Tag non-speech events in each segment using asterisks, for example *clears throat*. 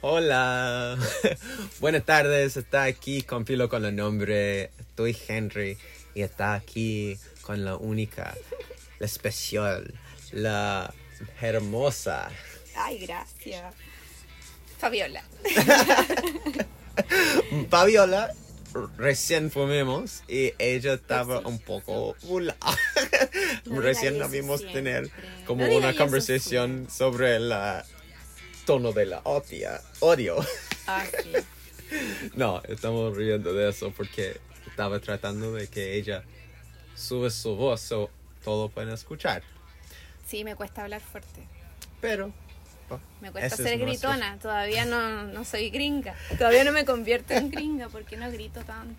Hola, *laughs* buenas tardes. Está aquí con Filo con el nombre. Estoy Henry y está aquí con la única, la especial, la hermosa. Ay, gracias. Fabiola. *laughs* Fabiola. Recién fumemos y ella estaba un poco *laughs* Recién la vimos siempre. tener como No una conversación sobre el tono de la odia, odio. Ah. *laughs* No, estamos riendo de eso porque estaba tratando de que ella sube su voz o todo pueden escuchar. Sí, me cuesta hablar fuerte. Pero Me cuesta ese ser nuestro- gritona. Todavía no, no soy gringa. Todavía no me convierto en gringa porque no grito tanto.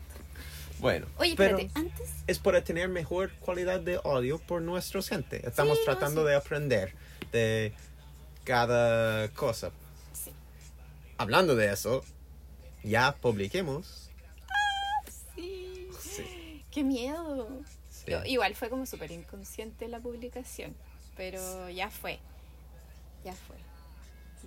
Bueno, Oye, pero espérate, antes. es para tener mejor calidad de audio por nuestra gente. Estamos Sí, no, tratando sí. de aprender de cada cosa. Sí. Hablando de eso, ya publiquemos. Sí. Sí. Qué miedo. Sí. Yo- igual fue como súper inconsciente la publicación. Pero ya fue. Ya fue.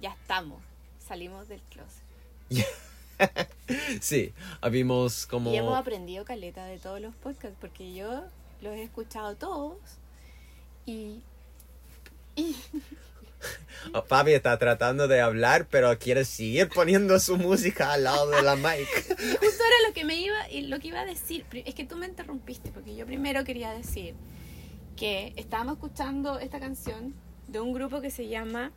Ya estamos. Salimos del closet. *laughs* sí, habíamos como... Y hemos aprendido caleta de todos los podcasts, porque yo los he escuchado todos y, y *laughs* Oh, Fabi está tratando de hablar, pero quiere seguir poniendo su música al lado de la mic. *laughs* justo era lo que me iba y lo que iba a decir. Es que tú me interrumpiste, porque yo primero quería decir que estábamos escuchando esta canción de un grupo que se llama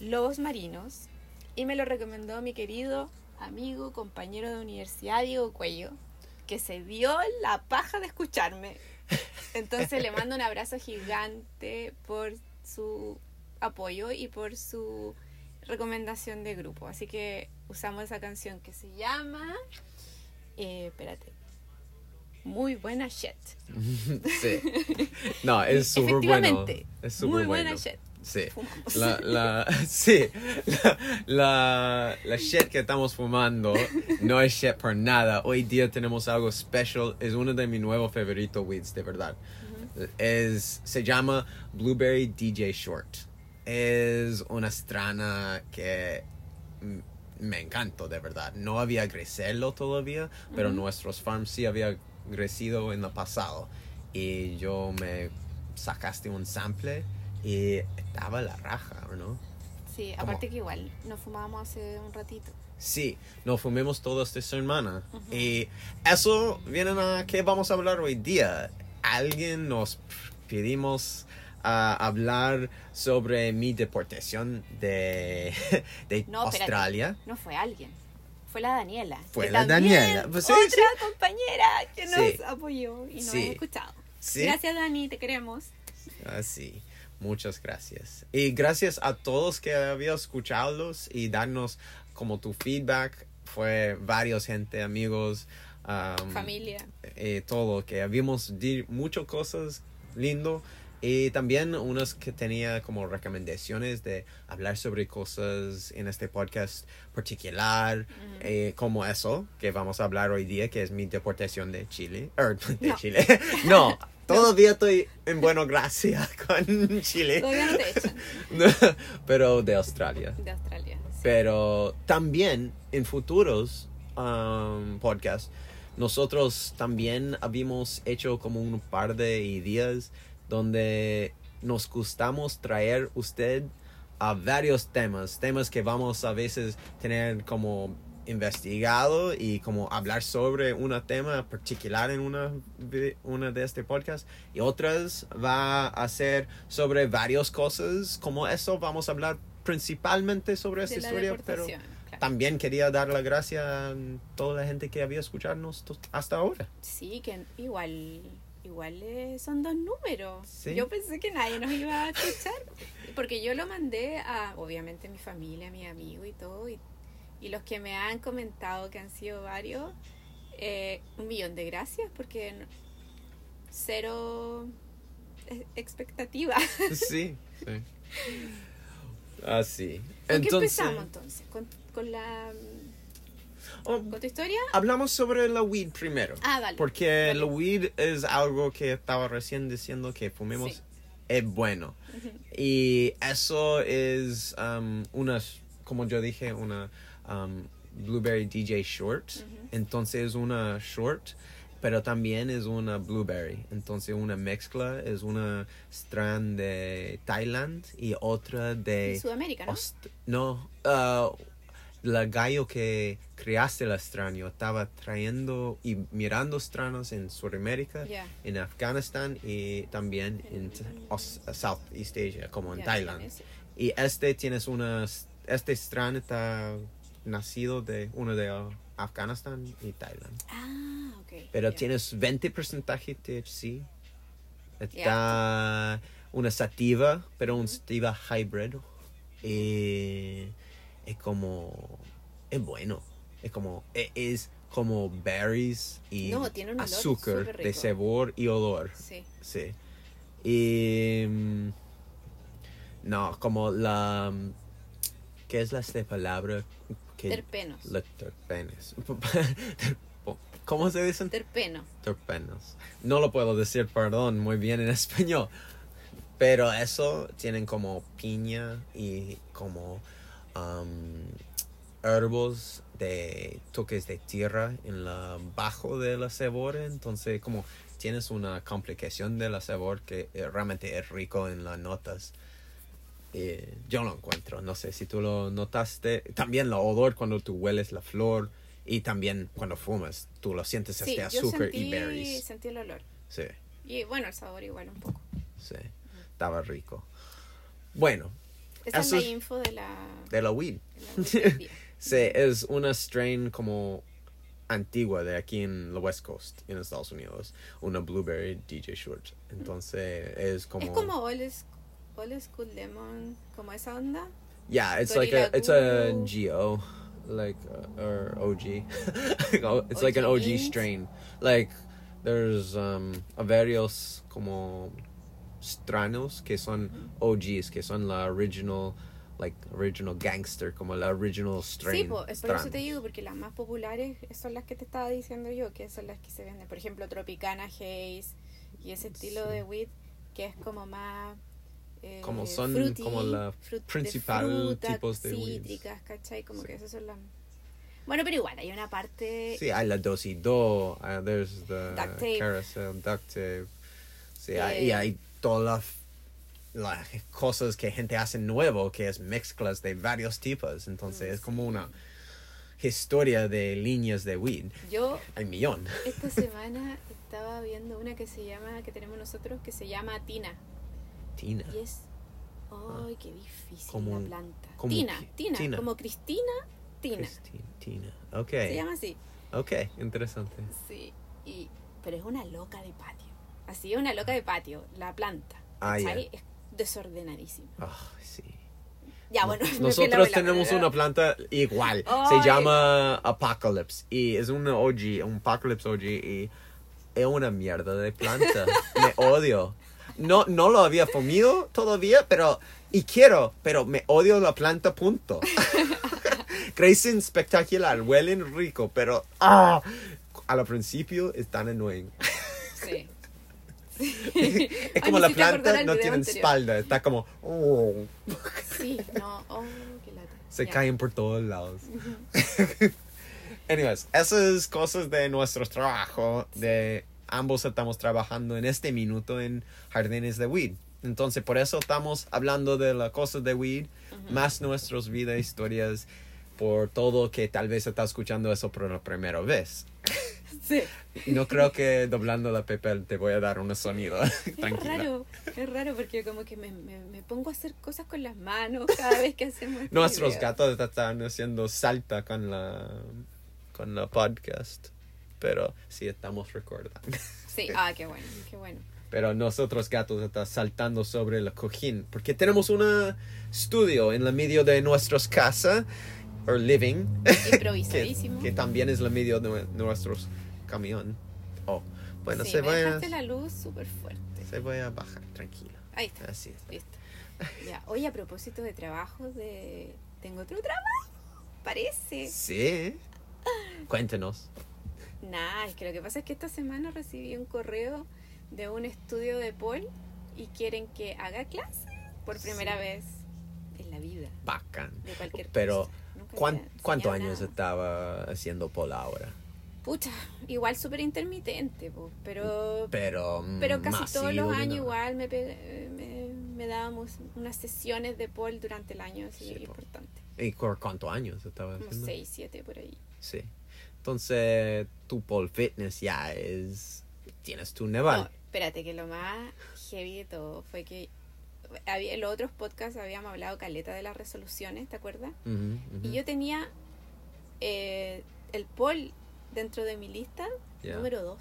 Lobos Marinos y me lo recomendó mi querido amigo, compañero de universidad, Diego Cuello, que se dio la paja de escucharme. Entonces le mando un abrazo gigante por su apoyo y por su recomendación de grupo. Así que usamos esa canción que se llama... eh, espérate. Muy buena shit. *laughs* sí. No, es *laughs* súper bueno. Es súper muy bueno. buena shit. Sí. La, la, *laughs* sí. La, la, la shit que estamos fumando no es shit por nada. Hoy día tenemos algo special. Es uno de mis nuevos favoritos weeds, de verdad. Es, se llama Blueberry DJ Short. Es una estrana que me encantó, de verdad. No había crecerlo todavía, pero nuestros farms sí había crecido en el pasado. Y yo me sacaste un sample y estaba la raja, ¿no? Sí, ¿Cómo? aparte que igual nos fumábamos hace un ratito. Sí, nos fumemos toda esta semana. Y eso viene a qué vamos a hablar hoy día. Alguien nos pedimos a hablar sobre mi deportación de, *laughs* de No, espérate. Australia. No fue alguien. Fue la Daniela. Fue la Daniela. Pues sí, otra sí. compañera que nos Sí. apoyó y nos ha escuchado. Gracias, Dani, te queremos. Así. Muchas gracias. Y gracias a todos que habían escuchado y darnos como tu feedback. Fue varios gente, amigos. um, Familia. eh, todo, que habíamos muchas cosas lindo y también unas que tenía como recomendaciones de hablar sobre cosas en este podcast particular, eh, como eso que vamos a hablar hoy día, que es mi deportación de Chile, er, *laughs* de No. Chile, *laughs* no, todavía estoy en buena gracia *laughs* con Chile, Todavía no te echan pero de Australia. de Australia. sí. Pero también en futuros um, podcasts, nosotros también habíamos hecho como un par de ideas donde nos gustamos traer usted a varios temas, temas que vamos a veces tener como investigado y como hablar sobre un tema particular en una, una de este podcast y otras va a ser sobre varias cosas como eso vamos a hablar principalmente sobre esta De la historia pero claro. también quería dar las gracias a toda la gente que había escucharnos hasta ahora Sí, que igual, igual eh, son dos números. Sí. Yo pensé que nadie nos iba a escuchar. Porque yo lo mandé a, obviamente, mi familia, mi amigo y todo. Y, y los que me han comentado, que han sido varios, eh, un millón de gracias, porque cero expectativa. *laughs* sí sí así ¿Con qué entonces empezamos entonces? ¿Con, con la oh, con tu historia? hablamos sobre la weed primero Ah, vale. Porque el weed es algo que estaba recién diciendo que fumemos Sí. es bueno. Y eso es um, una, como yo dije, una um, Blueberry DJ Short. Entonces es una short, pero también es una Blueberry. Entonces una mezcla es una strand de Thailand y otra de... Sudamérica, ¿no? Aust- no, ah, la gallo que creaste el extraño estaba trayendo y mirando extraños en Sudamérica, en Afganistán y también en Aus- Southeast Asia, como en Ya, Thailand. tiene ese. Y este tienes una, este extraño está nacido de uno de Afganistán y Thailand. Ah, ok. Pero tienes 20% de THC. Está una sativa, pero un sativa hybrid. Y es como. Es bueno. Es como. e- Es como berries y No, tiene un olor azúcar de sabor y olor. Sí. Sí. Y. mm, No, como la. ¿Qué es la palabra? Que, Terpenos. los terpenes. *laughs* ¿Cómo se dicen? Terpeno. terpenos. No lo puedo decir, perdón, muy bien en *laughs* español. Pero eso tienen como piña y como um, herbos de toques de tierra en la bajo de la cebolla. Entonces como tienes una complicación de la cebolla que eh, realmente es rico en las notas. Eh, yo lo encuentro, no sé si tú lo notaste. También la olor cuando tú hueles la flor y también cuando fumas, tú lo sientes Sí, este azúcar sentí, y berries. sentí el olor. Sí, Y bueno, el sabor igual un poco. sí, estaba rico. Bueno, Esa es la info de la... de la weed. de la día. *laughs* Sí, es una strain como antigua de aquí en la West Coast, en Estados Unidos. Una Blueberry DJ Short. Entonces es como... Es como Old, Sch- Old School Lemon, como esa onda. Yeah, it's like a it's a geo, like uh, or OG. *laughs* It's like an OG OG int. strain. Like there's um a varios como stranos que son OGs, que son la original like original gangster, como la original strain. Sí, po, es por eso te digo, porque las más populares son las que te estaba diciendo yo, que son las que se venden. Por ejemplo, Tropicana Haze y ese estilo Sí. de weed que es como más... eh, Como son fruity, como la frut- de principal fruta, tipos de weeds. cítricas, ¿cachai? Como Sí. que esas son las... Bueno, pero igual, hay una parte... Sí, hay la dos y do, uh, there's the Duct tape. carousel, duct tape. Sí, Eh. hay, y hay todas las, las cosas que gente hace nuevo, que es mezclas de varios tipos. Entonces Mm, es como una historia de líneas de weed. Yo Hay millón. esta semana estaba viendo una que se llama, que tenemos nosotros, que se llama Tina. Tina. Y es... ¡Ay, qué difícil Ah. Como- la planta! como Tina, Tina, Tina. como Cristina, Tina. Christine, Tina. Ok. Se llama así. Ok, interesante. Sí, y, pero es una loca de patio. Así es una loca de patio, la planta. Ah. ¿cachai? Es desordenadísima. Ah, sí. Ya, bueno, *laughs* Nosotros tenemos una planta igual. Ay. Se llama Apocalypse. Y es una OG, un Apocalypse OG. Y es una mierda de planta. *laughs* me odio. No, no lo había comido todavía, pero. Y quiero, pero me odio la planta, punto. *laughs* Crecen espectacular, huelen rico, pero. Ah, al principio es tan annoying. Sí. *laughs* Es Ay, como me la planta no tiene anterior. espalda, está como. oh, Sí, no, oh, qué lata. se Ya. caen por todos lados. *laughs* Anyways, esas cosas de nuestro trabajo, de ambos estamos trabajando en este minuto en jardines de weed. Entonces, por eso estamos hablando de las cosas de weed, más nuestros vidas, historias, por todo que tal vez está escuchando eso por la primera vez. *laughs* Sí. No creo que doblando la papel te voy a dar un sonido. Es *laughs* Tranquila. raro, es raro porque como que me, me, me pongo a hacer cosas con las manos cada vez que hacemos *laughs* este Nuestros video. gatos están haciendo salta con la con la podcast, pero sí estamos recordando. Sí, *laughs* ah, qué bueno, qué bueno. Pero nosotros gatos están saltando sobre el cojín porque tenemos un estudio en la medio de nuestras casas o living *laughs* que, Improvisadísimo. que también es la medio de nue- nuestros camión. Oh, bueno, sí, se me va a, dejaste la luz súper fuerte. se va a bajar, tranquila. Ahí está. Así es. Listo. *laughs* Ya, hoy a propósito de trabajo, de... tengo otro trabajo, parece. Sí. Cuéntenos. Nah, es que lo que pasa es que esta semana recibí un correo de un estudio de Paul y quieren que haga clase por primera Sí. vez en la vida Bacán. de cualquier Pero, ¿cuán- ¿cuántos años nada. estaba haciendo pole ahora? Pucha, igual súper intermitente, po, pero Pero, pero casi todos los años nada. igual me, me, me dábamos unas sesiones de pole durante el año así Sí, po. importante. ¿Y por cuántos años estaba Como haciendo? 6, 7 por ahí. Sí. Entonces, tu pole fitness ya es... Tienes tu No, nivel. espérate, que lo más heavy de todo fue que había, en los otros podcasts habíamos hablado caleta de las resoluciones, ¿te acuerdas? Y yo tenía eh, el pole dentro de mi lista número 2.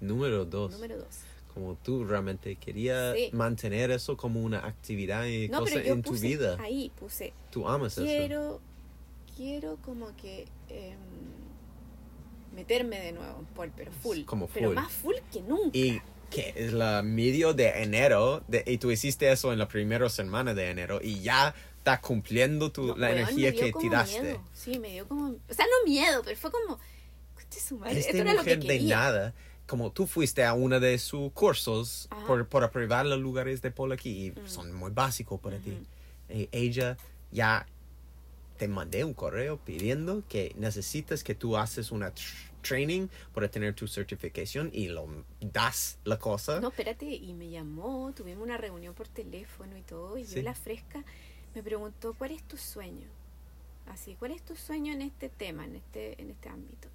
Número dos. Número 2. Como tú realmente querías Sí. mantener eso como una actividad y No, cosa en tu vida. ahí, puse Tú amas eso. quiero quiero como que em, meterme de nuevo en pole pero full Como pero full. más full que nunca Y que es la medio de enero de- y tú hiciste eso en la primera semana de enero y ya está cumpliendo tu, No, la weón, energía que tiraste. miedo. sí me dio como o sea no miedo pero fue como "Conche su madre, Este esto era lo que mujer de nada, como tú fuiste a uno de sus cursos Ajá. por, por probar los lugares de polo aquí y Mm. son muy básicos para ti. Ujú. Y ella ya te mandé un correo pidiendo que necesitas que tú haces una tr- training para tener tu certificación y lo das la cosa. no espérate y me llamó tuvimos una reunión por teléfono y todo y Sí. yo la fresca me preguntó cuál es tu sueño así cuál es tu sueño en este tema en este en este ámbito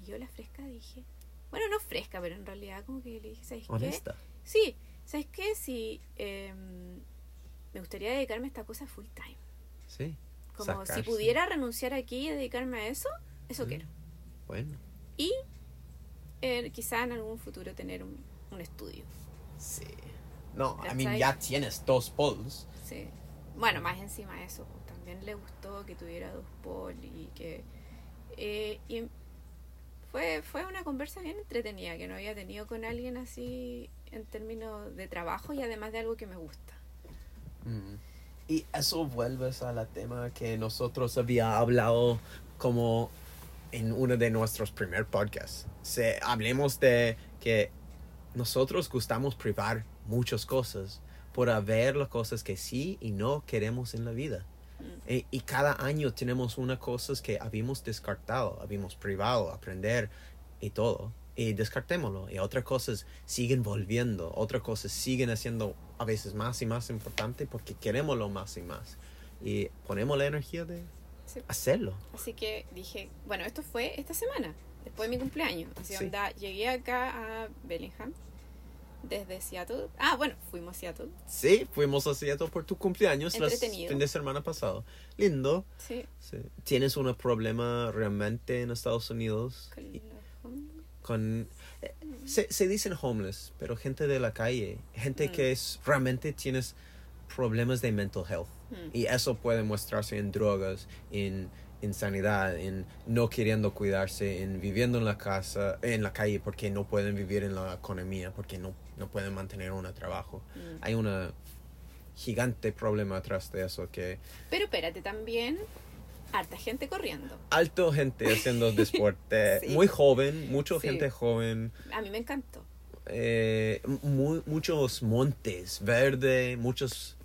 y yo la fresca dije bueno no fresca pero en realidad como que le dije sabes qué Honesta. Sí, ¿sabes qué? Si em, me gustaría dedicarme a esta cosa full time. Sí. Como si Sacarse. pudiera renunciar aquí y dedicarme a eso, eso Mm. quiero. Bueno. Y eh, quizá en algún futuro tener un, un estudio. Sí. No, I mean, ¿Cachai? ya tienes dos poles. Sí. Bueno, más encima de eso, pues, también le gustó que tuviera dos pol y que... eh, y fue, fue una conversa bien entretenida que no había tenido con alguien así en términos de trabajo y además de algo que me gusta. Mm. Y eso vuelves a la tema que nosotros había hablado como en uno de nuestros primer podcasts. Se, hablemos de que nosotros gustamos privar muchas cosas por haber las cosas que sí y no queremos en la vida. Mm. Y, y cada año tenemos unas cosas que habíamos descartado, habíamos privado, aprender y todo. Y descartémoslo. Y otras cosas siguen volviendo, otras cosas siguen haciendo a veces más y más importante porque queremos lo más y más. Y ponemos la energía de Sí. hacerlo. Así que dije, bueno, esto fue esta semana, después de mi cumpleaños. Así Sí. onda, llegué acá a Bellingham desde Seattle. Ah, bueno, fuimos a Seattle. Sí, fuimos a Seattle por tu cumpleaños Entretenido. fin de semana pasado. Lindo. Sí, Sí. ¿Tienes un problema realmente en Estados Unidos? los- con eh, se, se dicen homeless pero gente de la calle gente Mm. que es realmente tienes problemas de mental health Mm. y eso puede mostrarse en drogas en insanidad en no queriendo cuidarse en viviendo en la casa en la calle porque no pueden vivir en la economía porque no no pueden mantener un trabajo Mm. hay una gigante problema atrás de eso que Pero espérate, también harta gente corriendo. alto gente haciendo *laughs* deporte Sí. muy joven mucha Sí. gente joven A mí me encantó. eh, mu- muchos montes verde, muchos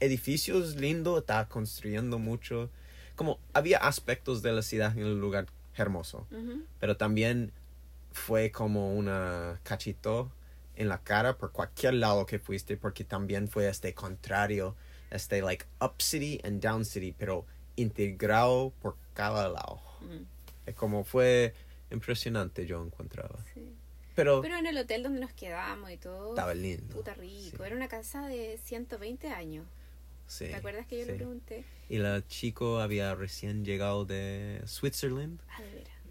edificios lindos, está construyendo mucho. Como había aspectos de la ciudad en el lugar hermoso, pero también fue como una cachito en la cara por cualquier lado que fuiste, porque también fue este contrario, este like up city and down city, pero integrado por cada lado. Mm, Es como fue impresionante yo encontraba. sí. Pero, Pero en el hotel donde nos quedamos y todo, estaba lindo. puta rico. Sí. Era una casa de 120 años. Sí, ¿Te acuerdas que yo le pregunté? Y la chico había recién llegado de Switzerland, Ah,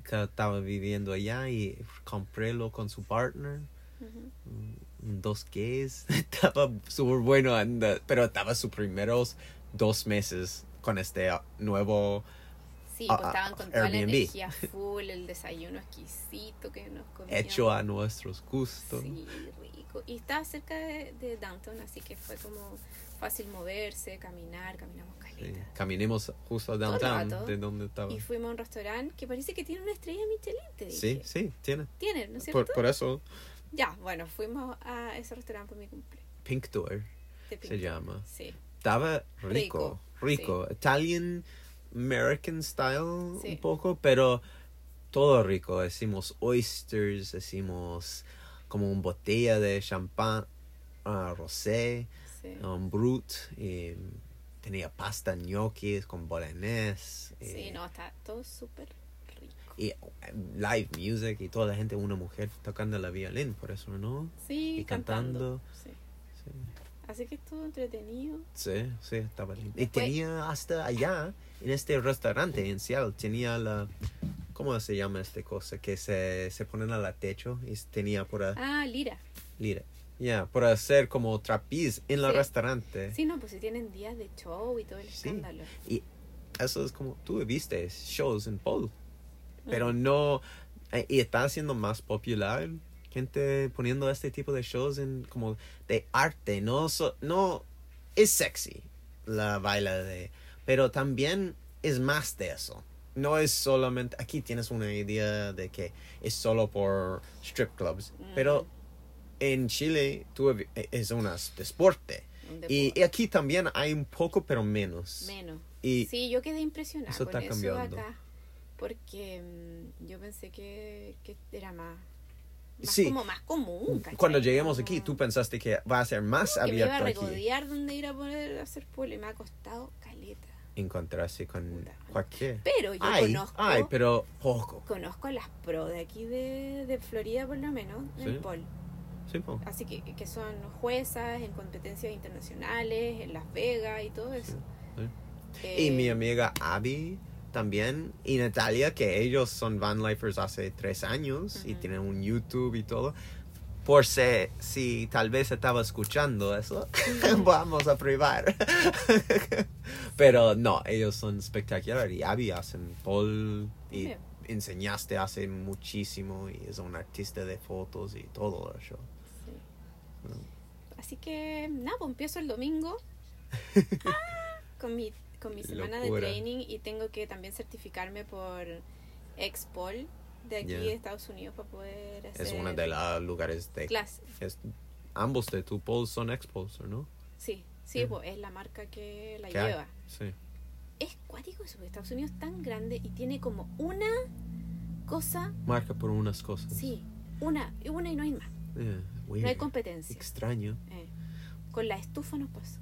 que estaba viviendo allá y comprélo con su partner, Ujú. un- dos gays. *laughs* estaba súper bueno, pero estaba sus primeros dos meses con este ah, nuevo... Sí, Ah, pues estaban con toda la Airbnb. energía *laughs* full, el desayuno exquisito que nos comíamos. hecho a nuestros gustos. Sí, rico. Y estaba cerca de, de downtown, así que fue como fácil moverse, caminar, caminamos Sí, caleta. Caminemos justo a downtown, de donde estaba. Y fuimos a un restaurante que parece que tiene una estrella Michelin, te dije. Sí, sí, tiene. Tiene, ¿no es Por, cierto? por eso Ya, bueno, fuimos a ese restaurante por mi cumple. Pink Door de se Pinto. llama. Sí. Estaba rico, Rico, rico. Italian American style Sí. un poco, pero todo rico. Hicimos oysters, hicimos como una botella de champán ah, rosé, Sí. un brut, y tenía pasta gnocchi con bolognese. y- Sí, no, está todo súper rico. Y eh, live music y toda la gente, una mujer tocando la violín, por eso, ¿no? Sí, y cantando. cantando. Sí. Sí. Así que estuvo entretenido. Sí, sí, estaba lindo. Y tenía hasta allá, en este restaurante en Seattle, tenía la... ¿Cómo se llama esta cosa? Que se, se ponen a la techo y tenía por ahí... Ah, Lira. Mira, ya, por hacer como trapiz en el Sí. restaurante. Sí, no, pues si tienen días de show y todo el Sí. escándalo. Y eso es como, tú viste shows en Paul, pero no... eh, Y está haciendo más popular gente poniendo este tipo de shows en como de arte, no, so- no es sexy la baila de, pero también es más de eso. No es solamente, aquí tienes una idea de que es solo por strip clubs, Mm. pero en Chile tú, es un deporte. Un Y, deporte. y aquí también hay un poco, pero menos. Menos. Y Sí, yo quedé impresionada eso con está eso cambiando. acá. Porque mm, yo pensé que, que era más, más Sí. como más común. ¿cachai? cuando lleguemos Como aquí, tú pensaste que va a ser más que me iba a abierto regodear donde ir a poder hacer pole y me ha costado caleta. Encontrarse con cualquier. Pero yo Ay, conozco ay, pero poco. conozco a las pro de aquí de, de Florida por lo menos, en Sí. pole. Sí, po. Así que, que son juezas en competencias internacionales, en Las Vegas y todo eso. Eh, Y mi amiga Abby también, y Natalia, que ellos son van lifers hace tres años y Ujú. tienen un YouTube y todo. Por si, si tal vez estaba escuchando eso, *laughs* vamos a probar. *laughs* Pero no, ellos son espectaculares. Y Abby hacen pole y enseñaste hace muchísimo y es un artista de fotos y todo eso. sí. Mm. Así que, nada, pues empiezo el domingo *laughs* Ah, con mi, con mi semana Locura. de training y tengo que también certificarme por Expol de aquí Ya. de Estados Unidos para poder hacer Es uno de los lugares de... clase. es- ambos de tu poles son expos, ¿no? Sí, sí, Ya. pues es la marca que la ¿Qué lleva. Sí. Es cuático eso, porque Estados Unidos es tan grande y tiene como una cosa, Marca por unas cosas. sí, una, y una y no hay más. Eh, No hay competencia. Extraño. Eh, Con la estufa nos pasó.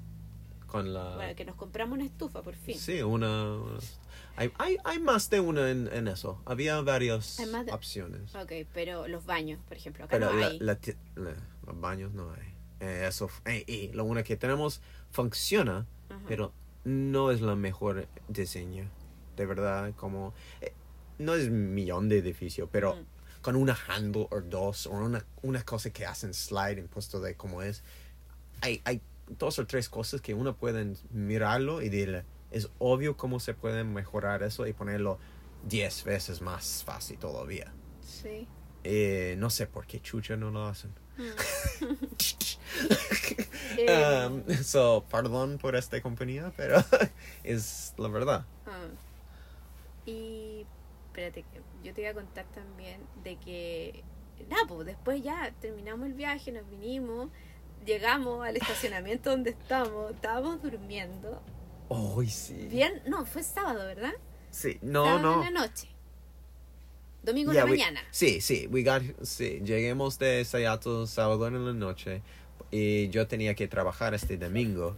Con la... Bueno, que nos compramos una estufa por fin. Sí, una... una- Hay, hay, hay más de una en, en eso. Había varias de- opciones. Ok, pero los baños, por ejemplo, acá Pero no la- hay. la ti- la- los baños no hay. Eh, eso, eh, y lo único que tenemos funciona, pero no es la mejor diseño. De verdad, como... eh, no es millón de edificio, pero Mm. con una handle o dos, o una, una cosa que hacen slide en puesto de como es, hay, hay dos o tres cosas que uno puede mirarlo y decirle, es obvio cómo se puede mejorar eso y ponerlo diez veces más fácil todavía. Sí. Eh, no sé por qué chucha no lo hacen. *laughs* Eh, Um, so, perdón por esta compañía, pero *laughs* es la verdad. ah. Y espérate, yo te iba a contar también de que, nada, pues después ya terminamos el viaje, nos vinimos, llegamos al estacionamiento donde estábamos, estábamos durmiendo. Oh, sí. Bien, no, fue sábado, ¿verdad? Sí, no, sábado no. en la noche. Domingo Yeah, en la we- mañana. Sí, sí, we got, sí, lleguemos de Seattle sábado en la noche y yo tenía que trabajar este domingo,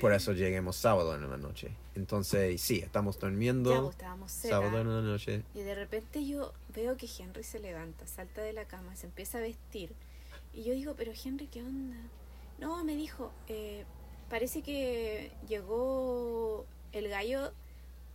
por eso lleguemos sábado en la noche. Entonces, sí, estamos durmiendo Ya, pues, estábamos sábado en la noche. Y de repente yo veo que Henry se levanta, salta de la cama, se empieza a vestir. Y yo digo, pero Henry, ¿qué onda? No, me dijo, eh, parece que llegó el gallo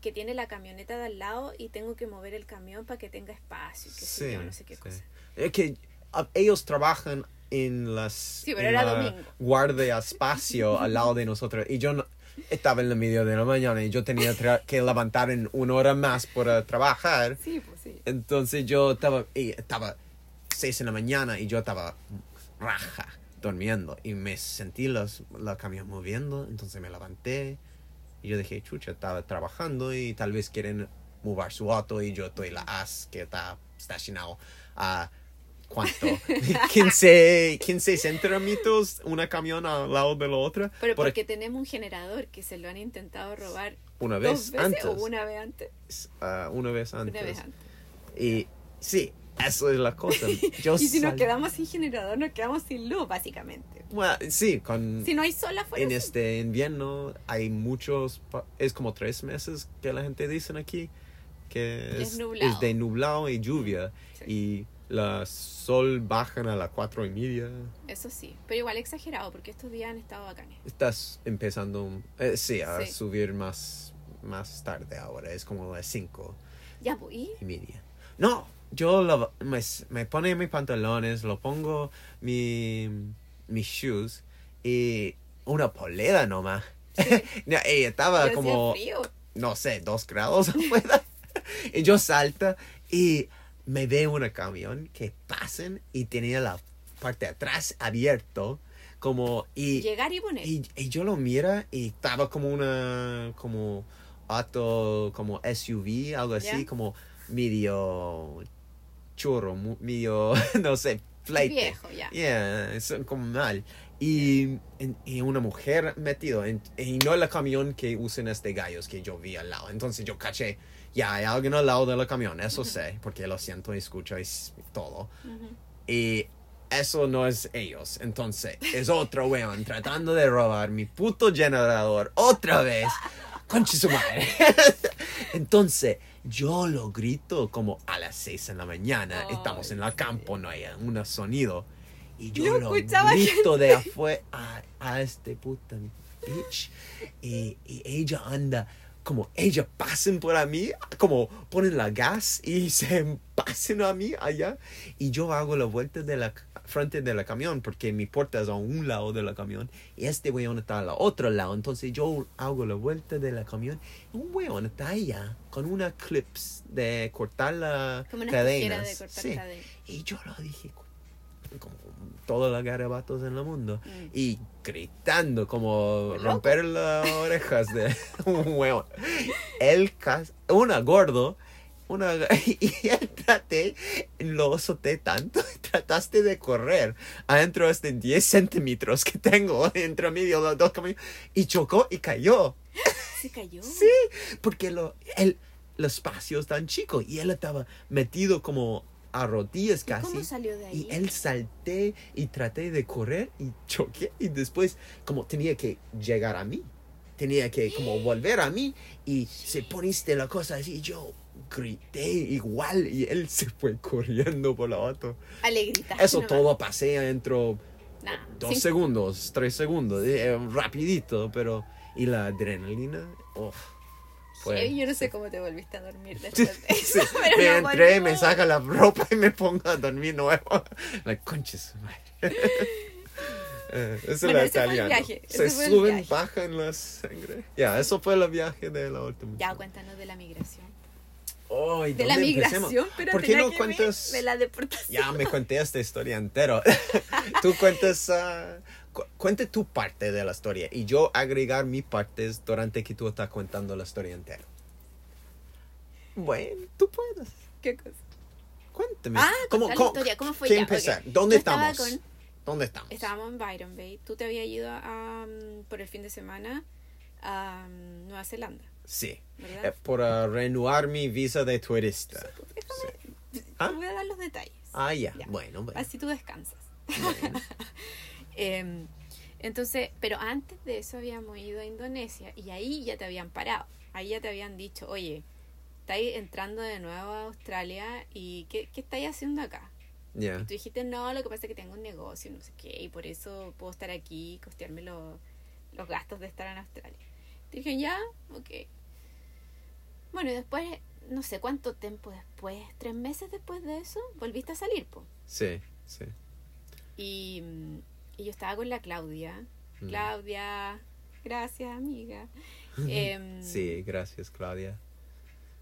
que tiene la camioneta de al lado y tengo que mover el camión para que tenga espacio. sé Sí, yo, no sé qué sí. cosa. Es que ah, ellos trabajan en las Sí, pero en era la domingo. guardia *laughs* espacio al lado de nosotros y yo no, estaba en la medio de la mañana y yo tenía que levantar en una hora más para trabajar Sí, pues sí. entonces yo estaba y estaba seis en la mañana y yo estaba raja durmiendo y me sentí los, la camión moviendo entonces me levanté y yo dije chucha estaba trabajando y tal vez quieren mover su auto y yo estoy la as que está estacionado a ¿cuánto? 15, 15 centímetros, una camión al lado de la otra. Pero Por- porque tenemos un generador que se lo han intentado robar una dos vez veces antes. o una vez antes. Ah, una vez antes. Una vez antes. Y sí, eso es la cosa. *laughs* Yo Y si nos sal- quedamos sin generador, nos quedamos sin luz, básicamente. Bueno, sí, con... Si no hay sol afuera. en este invierno hay muchos, es como tres meses que la gente dice aquí que Es es, nublado. es de nublado y lluvia Sí. y la sol bajan a las cuatro y media. Eso sí, pero igual exagerado porque estos días han estado bacanes. Estás empezando, eh, sí, a Sí. subir más, más tarde ahora, es como las cinco Ya voy. y media. No, yo lo- me, me pone mis pantalones, lo pongo mi, mis shoes y una polera nomás. No, *laughs* y estaba Pero como, frío. no sé, dos grados *laughs* afuera. y yo salta y me veo un camión que pasan y tenía la parte de atrás abierto como y, Llegar y poner. y, y yo lo mira y estaba como una como auto como SUV algo así como medio churro medio *laughs* no sé flight Viejo, ya. Yeah, son como mal. Y, y una mujer metido. en- y no el camión que usan este gallos que yo vi al lado. Entonces yo caché, ya hay alguien al lado del camión, eso sé, porque lo siento y escucho y todo. Ujú. Y eso no es ellos. Entonces es otro weón tratando de robar mi puto generador otra vez. *laughs* Conche su madre. Entonces yo lo grito como a las 6 en la mañana. Ay, Estamos en el campo, no hay un sonido. Y yo lo grito de *laughs* afuera a, a este puta bitch. Y, y ella anda como ella pasen por a mí, como ponen la gas y *laughs* se pasen a mí allá. Y yo hago la vuelta de la frente de la camión porque mi puerta es a un lado de la camión y este weón está al otro lado. Entonces yo hago la vuelta de la camión y un weón está allá con una clips de cortar la Como una cadenas. de cortar Sí. Y yo lo dije como todos los garabatos en el mundo Mm. y gritando como romper las orejas de *laughs* un huevo. Cas- una gordo, una, *laughs* y él traté, lo azoté tanto, *laughs* trataste de correr adentro de este 10 centímetros que tengo entre medio de los dos caminos y chocó y cayó. Se cayó. Sí, porque lo, el, el espacio es tan chico y él estaba metido como a rodillas ¿Y casi. ¿Cómo salió de ahí? Y él salté y traté de correr y *laughs* choqué y después como tenía que llegar a mí. Tenía que como volver a mí y se poniste la cosa así yo grité igual y él *laughs* se fue corriendo por la auto. Alegrita. Eso todo pasé dentro Nah, dos segundos, tres segundos, eh, rapidito, pero y la adrenalina, fue- Sí, yo no sé cómo te volviste a dormir Sí, después de sí. eso. *laughs* pero me no entré, me saca la ropa y me pongo a dormir nuevo. *laughs* La concha su madre. *laughs* Eh, es Bueno, el italiana. viaje, Se suben, bajan la sangre. Ya, eso fue el viaje de la última. Ya, cuéntanos de la migración. Ay, De la migración, pero ¿Por qué no que cuentas? de la deportación. Ya me conté esta historia entera. Tú cuentas, ah, cu- cuente tu parte de la historia y yo agregar mis partes durante que tú estás contando la historia entera. Bueno, tú puedes. ¿Qué cosa? Cuéntame. Ah, ¿Cómo, cómo- historia, ¿cómo fue ¿Qué ya? empezar? Ok. ¿Dónde Yo estamos? con- ¿Dónde estamos? Estábamos en Byron Bay. Tú te habías ido a, um, por el fin de semana a um, Nueva Zelanda, Sí. ¿verdad? Eh, por ah, renovar mi visa de turista. Déjame, ¿Ah? te voy a dar los detalles. Ah, ya. Ya. Bueno, bueno. Así tú descansas. bueno. *laughs* Em, entonces, pero antes de eso habíamos ido a Indonesia y ahí ya te habían parado. Ahí ya te habían dicho, oye, estáis entrando de nuevo a Australia y ¿qué, qué estáis haciendo acá? Ya. Tú dijiste, no, lo que pasa es que tengo un negocio, no sé qué, y por eso puedo estar aquí y costearme lo- los gastos de estar en Australia. Te dije, ya, ok. Bueno, y después, no sé cuánto tiempo después, tres meses después de eso, volviste a salir, pues. Sí, sí. Y, mm, y yo estaba con la Claudia. Mm. Claudia, gracias, amiga. *laughs* Em, Sí, gracias, Claudia.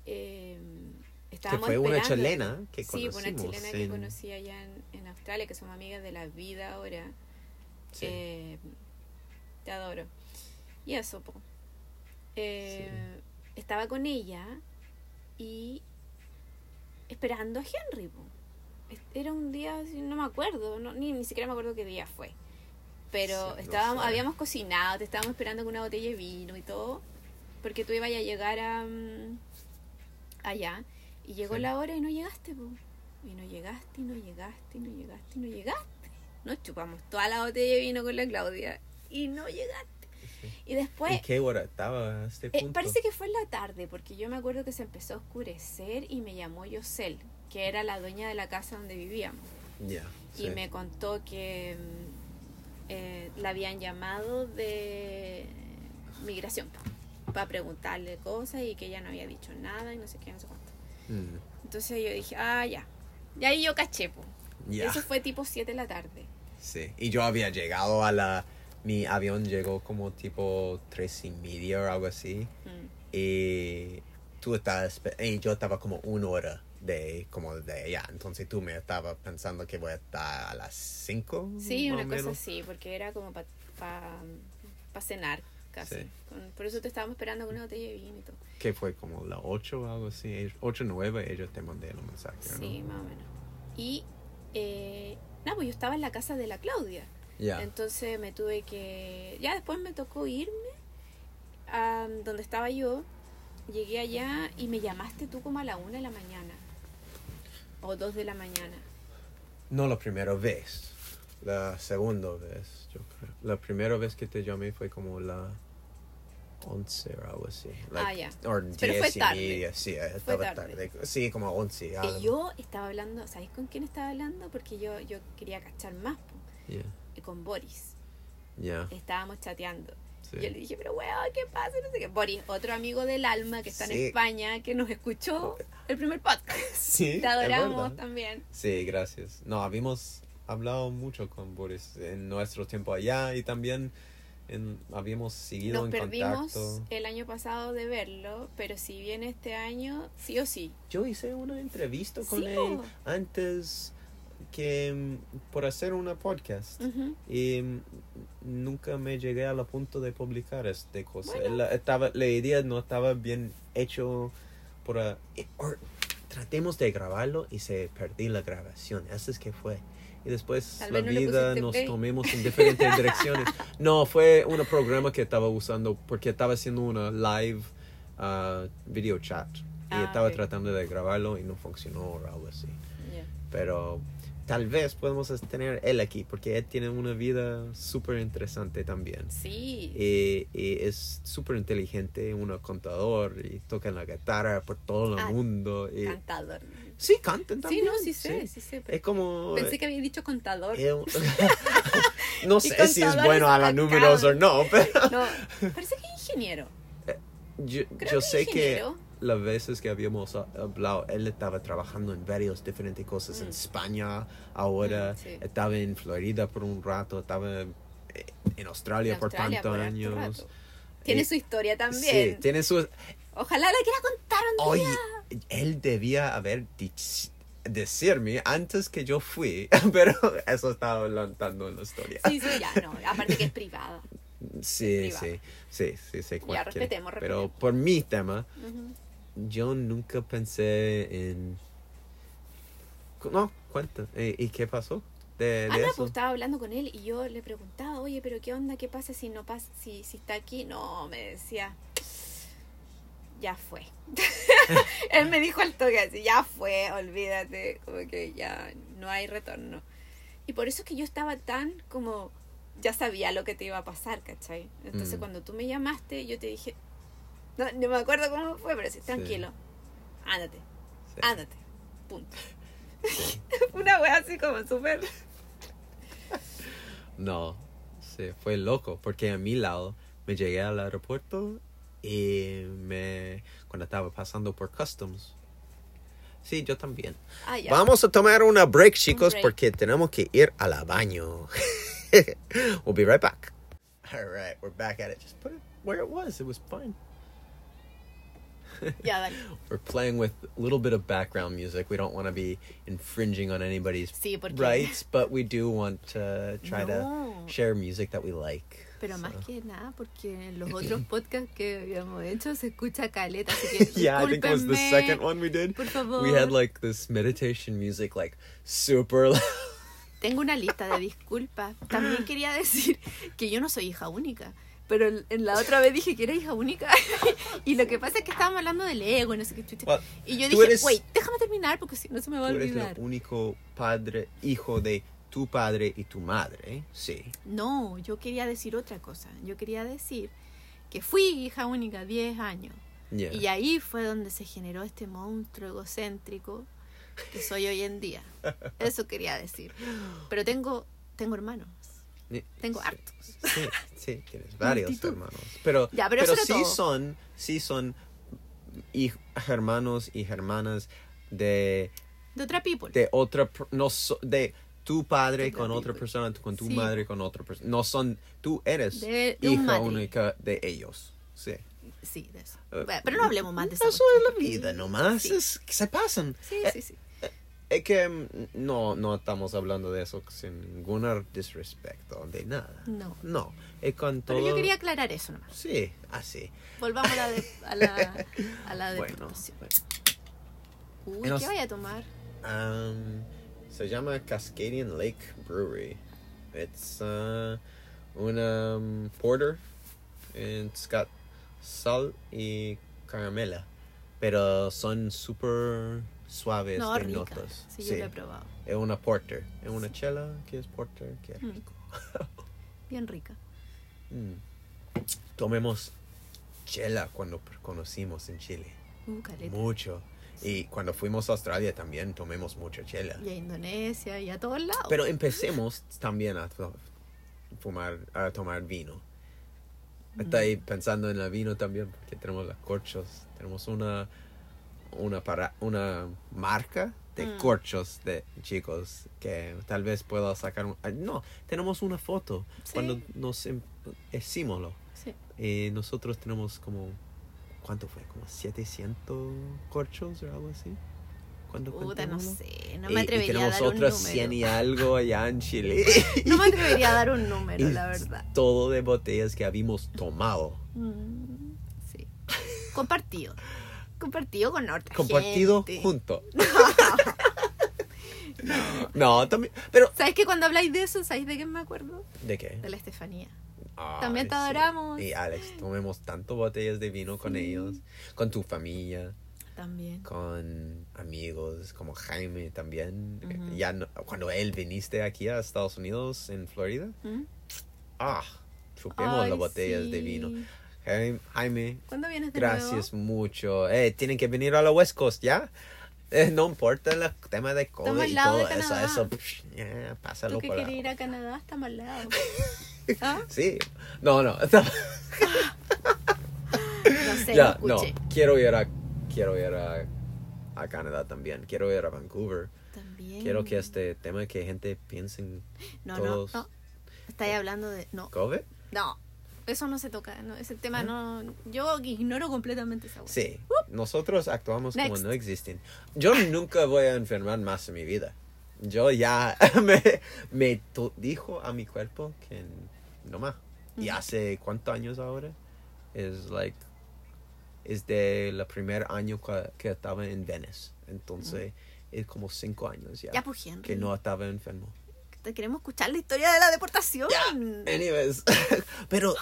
em, Que fue una chilena que Sí, una chilena que conocí allá en, en Australia, que somos amigas de la vida ahora. sí. Eh, te adoro. Y eso, po. Eh, Estaba con ella y esperando a Henry, po. Era un día, no me acuerdo, no, ni, ni siquiera me acuerdo qué día fue. Pero Sí, estábamos, habíamos cocinado, te estábamos esperando con una botella de vino y todo. Porque tú ibas a llegar a, mm, allá. Y llegó Sí. la hora y no llegaste, po. Y no llegaste, y no llegaste, y no llegaste, y no llegaste. Nos chupamos toda la botella de vino con la Claudia. Y no llegaste. Y después... ¿Y qué hora estaba este Eh, punto? parece que fue en la tarde, porque yo me acuerdo que se empezó a oscurecer y me llamó Yosel, que era la dueña de la casa donde vivíamos. Ya. Y sí. me contó que mm, eh, la habían llamado de migración para preguntarle cosas y que ella no había dicho nada y no sé qué, no sé cuánto. Mm, Entonces yo dije, ah, ya. Y ahí yo caché, po. Eso fue tipo 7 de la tarde. Sí. Y yo había llegado a la. Mi avión llegó como tipo tres y media o algo así. Mm. Y tú estabas. Y yo estaba como una hora de como de allá. Entonces tú me estabas pensando que voy a estar a las cinco. Sí, más una cosa así, porque era como para pa, pa cenar casi. Sí. Con- por eso te estábamos esperando con una botella de vino y todo. Que fue como las ocho o algo así. Ellos- Ocho, nueve, ellos te mandé el mensaje. ¿no? Sí, más o menos. Y, eh, nada, pues yo estaba en la casa de la Claudia. Ya. Entonces me tuve que... Ya después me tocó irme a donde estaba yo. Llegué allá y me llamaste tú como a la una de la mañana. O dos de la mañana. No la primera vez. La segunda vez, yo creo. La primera vez que te llamé fue como la 11 o algo así. Ah, ya. O Pero fue 10 y tarde. media, sí, estaba tarde. tarde. Sí, como 11. algo. Y yo estaba hablando, ¿sabéis con quién estaba hablando? Porque yo, yo quería cachar más, po, Ya, y con Boris. ya, Estábamos chateando. Sí. Yo le dije, pero weón, ¿qué pasa? No sé qué. Boris, otro amigo del alma que está en Sí. España, que nos escuchó el primer podcast. *laughs* Sí, Te adoramos también. Sí, gracias. No, habíamos hablado mucho con Boris en nuestro tiempo allá y también en- habíamos seguido Nos en perdimos contacto. el año pasado de verlo, pero si viene este año, sí o sí. Yo hice una entrevista con Sí, él antes que mm, por hacer una podcast. Ujú. y mm, nunca me llegué al punto de publicar este cosa. Bueno. La, estaba, la idea no estaba bien hecho por... ah, or- tratemos de grabarlo y se perdí la grabación. Eso es que fue. Y después Tal la no vida nos play. tomemos en diferentes *laughs* direcciones. No, fue un programa que estaba usando porque estaba haciendo una live ah, video chat. Y Ah, estaba ok. tratando de grabarlo y no funcionó o algo así Ya. pero tal vez podemos tener él aquí porque él tiene una vida súper interesante también Sí. y, y es súper inteligente un contador y toca la guitarra por todo el Ah, mundo y Cantador. sí cantan Sí, también no, sí sé, sí, sé. es como Pensé que había dicho contador. eh, *laughs* *laughs* no sé si es bueno a los números o no pero No, parece que es ingeniero. *laughs* yo, Creo yo que sé que. Las veces que habíamos hablado, él estaba trabajando en varias diferentes cosas. En Mm. España, ahora Mm, sí. estaba en Florida por un rato, estaba eh, en Australia, En por Australia tantos por años. rato. Tiene Eh, su historia Sí, también. tiene su... Ojalá la quiera contar un Oye, día. él debía haber dich- decirme antes que yo fui, *laughs* pero eso estaba adelantando en la historia. Sí, sí, ya, no. Aparte que es privada. *laughs* Sí, privado. sí, sí, sí, sé cuál Ya, quiere. respetemos, Pero respetemos. por mi tema, Ujú. Yo nunca pensé en... No, cuenta. ¿Y, y qué pasó de, de Ah, no, eso? pues estaba hablando con él y yo le preguntaba, oye, pero ¿qué onda? ¿Qué pasa si no pasa, si, si está aquí? No, me decía, ya fue. *laughs* él me dijo al toque así, ya fue, olvídate, como que ya no hay retorno. Y por eso es que yo estaba tan como, ya sabía lo que te iba a pasar, ¿cachai? Entonces Mm. cuando tú me llamaste, yo te dije, no, no me acuerdo cómo fue, pero sí, tranquilo, ándate, Sí, ándate, punto. sí. *laughs* Una wea así como súper... No, sí, fue loco, porque a mi lado me llegué al aeropuerto y me... cuando estaba pasando por customs. Sí, yo también. Ah, ya. Vamos a tomar una break, chicos, break. porque tenemos que ir a la baño. *laughs* we'll be right back. All right, we're back at it. Just put it where it was. It was fine. *laughs* Ya, dale. We're playing with a little bit of background music. We don't want to be infringing on anybody's Sí, porque... rights, but we do want to try No. to share music that we like. Pero más que nada, porque en los otros *clears throat* podcasts que habíamos hecho se escucha caleta, así que *laughs* yeah, I think it was the second one we did. Por favor. We had like this meditation music, like super loud. Tengo una lista de disculpas. También quería decir que yo no soy hija única. Pero en la otra vez dije que era hija única. *laughs* y lo que pasa es que estábamos hablando del ego y no sé qué chucha. Well, Y yo dije, eres- wait, déjame terminar porque si no se me va a Tú eres olvidar. el único padre, hijo de tu padre y tu madre, sí. No, yo quería decir otra cosa. Yo quería decir que fui hija única 10 años. Yeah. Y ahí fue donde se generó este monstruo egocéntrico que soy hoy en día. *laughs* Eso quería decir. Pero tengo, tengo hermanos. Ni- Tengo sí, hartos. Sí, sí, tienes *laughs* varios Multitud. hermanos. Pero, Ya, pero era sí todo. son, sí son hij- hermanos y hermanas de, De otra people. de otra, no de tu padre Otra con otra people. persona, con tu Sí. madre con otra persona. No son, tú eres De- de un hija madre. única de ellos. Sí. Sí, de eso. Eh, Bueno, pero no hablemos más de eso. Eso es la vida nomás, Sí. es se pasan. Sí, Eh, sí, sí. Es que mm, no, no estamos hablando de eso sin ningún disrespecto de nada. No. No, es con todo... Pero yo quería aclarar eso nomás. Sí, así. Volvamos a la, de- a la, *laughs* a la Bueno. Uy, Nos- ¿qué vaya a tomar? Um, se llama Cascadian Lake Brewery. It's uh, una um, porter. It's got sal y caramela. Pero son súper suaves No, de rica. notas. Sí, yo lo he probado. Es una porter. Es una chela que es porter. Que es Mm. rico. *laughs* Bien rica. Mm. Tomemos chela cuando conocimos en Chile. Uh. Mucho. Y cuando fuimos a Australia también tomemos mucha chela. Y a Indonesia y a todos lados. Pero empecemos también a fumar, a tomar vino. Estoy pensando en el vino también porque tenemos las corchos. Tenemos una una para una marca de Mm. corchos de chicos que tal vez pueda sacar un- no tenemos una foto Sí. cuando nos em- hicimoslo Sí. y nosotros tenemos como ¿cuánto fue? como 700 corchos o algo así cuando Puta, no sé. No Y- me y atrevería a dar un número. 100 y algo allá en Chile. *laughs* No me atrevería a dar un número, Y la verdad. Todo de botellas que habíamos tomado. Mm, sí. Compartido. *laughs* Compartido con otra Compartido gente. junto. *laughs* *laughs* No, también. Pero. ¿Sabes que cuando habláis de eso, ¿sabéis de qué me acuerdo? ¿De qué? De la Estefanía. Ay, También te sí. adoramos. Y Alex, tomemos tanto botellas de vino con Sí. ellos. Con tu familia. También. Con amigos como Jaime también. Ujú. Ya no- cuando él viniste aquí a Estados Unidos, en Florida. ¿Mm? Ah, chupemos Ay, las botellas de sí. vino. Jaime, Jaime ¿Cuándo vienes de Gracias nuevo? mucho. Eh, tienen que venir a la West Coast, ¿ya? Eh, no importa el tema de COVID y lado todo de eso, eso, psh, ya, pásalo Tú que quieres ir a Canadá, está al lado. *laughs* ¿Ah? Sí, no, no, *laughs* *laughs* No sé, ya, no quiero ir a, quiero ir a, a Canadá también, quiero ir a Vancouver, También. quiero que este tema que gente piense en No, todos- no, no. Estáis hablando de. No, COVID. no. Eso no se toca. No, ese tema no. Yo ignoro completamente esa hueá. Sí, nosotros actuamos como no existen. Yo nunca voy a enfermar más en mi vida. Yo ya *laughs* me, me dijo a mi cuerpo que no más. Y hace cuántos años ahora? Es like es de el primer año que, que estaba en Venice. Entonces es como cinco años ya, Ya, que no estaba enfermo. Te queremos escuchar la historia de la deportación. Ya, anyways. *laughs* pero,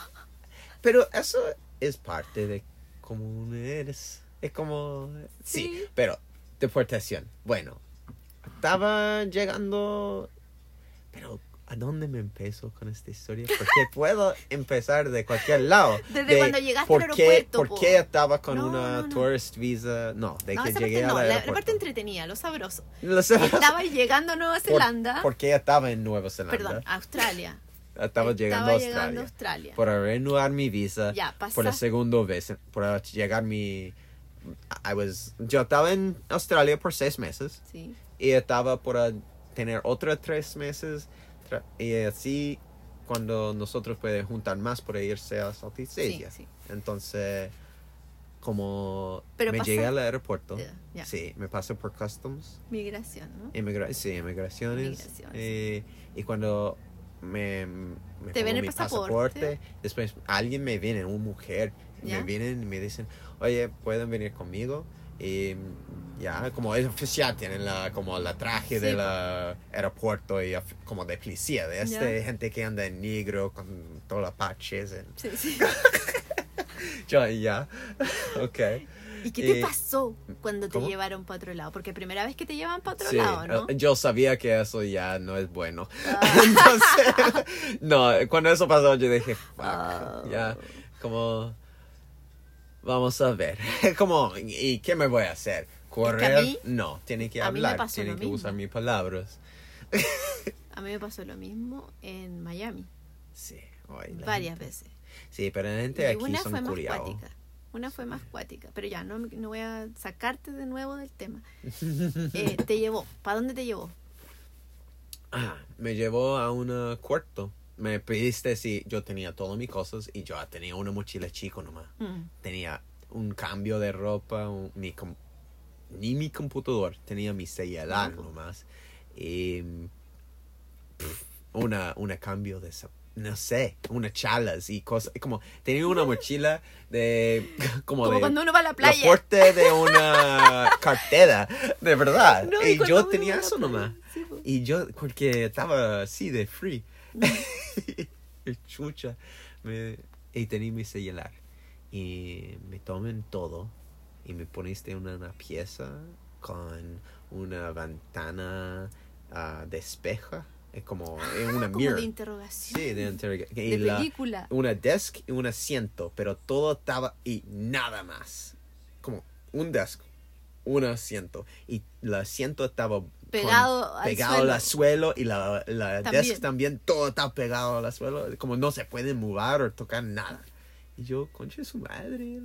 pero eso es parte de cómo eres. Es como, sí, Sí. pero deportación. Bueno, estaba llegando, pero ¿a dónde me empezó con esta historia? Porque puedo empezar de cualquier lado. *laughs* Desde De cuando llegaste por al qué, aeropuerto, ¿Por po. qué estaba con No, una no, no. tourist visa? No, de que llegué no. La, la aeropuerto. parte entretenida, lo sabroso. Lo sé- Estaba llegando a Nueva por- Zelanda. porque estaba en Nueva Zelanda. Perdón, a Australia. Estaba llegando a Australia. llegando a Australia. Para renovar mi visa. Ya, por la segunda vez. Para llegar mi... I was, yo estaba en Australia por seis meses. Sí. Y estaba por a tener otros tres meses. Y así, cuando nosotros podemos juntar más para irse a Southeast Sí, Asia. sí. Entonces, como Pero me pasa- llegué al aeropuerto. Ya, ya. Sí, me pasé por customs. Migración, ¿no? Inmigra sí, inmigraciones. Migraciones. eh, y cuando me, me Te ven el mi pasaporte. después alguien me viene, una mujer, ¿Ya? me vienen y me dicen, oye, ¿pueden venir conmigo? Y ya, como es oficial, tienen la, como la traje Sí, del aeropuerto y como de policía, de este Ya. gente que anda en negro con todos los patches. en- Sí, sí. *laughs* Yo, ya, *laughs* ok. ¿Y qué te Eh, pasó cuando te ¿cómo? llevaron para otro lado? Porque primera vez que te llevan para otro Sí, lado, ¿no? eh, yo sabía que eso ya no es bueno. Ah. *laughs* Entonces, no, cuando eso pasó yo dije, fuck, Oh. ya, como, vamos a ver, *laughs* como, ¿y qué me voy a hacer? ¿Correr? mí- no, tiene que hablar, tiene que mismo. usar mis palabras. A mí me pasó lo mismo en Miami, Sí, la varias gente- veces. Sí, pero la gente Y aquí una son fue más cuática. Una fue más cuática. Pero ya, no, no voy a sacarte de nuevo del tema. *laughs* Eh, te llevó. ¿Para dónde te llevó? Ah, me llevó a un cuarto. Me pediste si yo tenía todas mis cosas y yo tenía una mochila chico nomás. Mm. tenía un cambio de ropa, un- mi ni mi computador, tenía mi celular nomás. Y pff, una, una cambio de no sé, unas chalas y cosas, como tenía una mochila de *laughs* como, Como de cuando uno va a la la playa. porte de una cartera, de verdad. No, y yo tenía eso nomás. sí, po. Y yo, porque estaba así de free. *laughs* Chucha. Me, y tenía mi celular. Y me tomen todo. Y me poniste una, una pieza con una ventana ah, de espeja. Es como es una Como mirror. de interrogación. Sí, de interrogación. De la- película. una desk y un asiento, pero todo estaba y nada más. Como un desk, un asiento. Y el asiento estaba con- Pegado al pegado suelo. al suelo y la, la También. desk también, todo está pegado al suelo. Como no se puede mover o tocar nada. Y yo, concha su madre.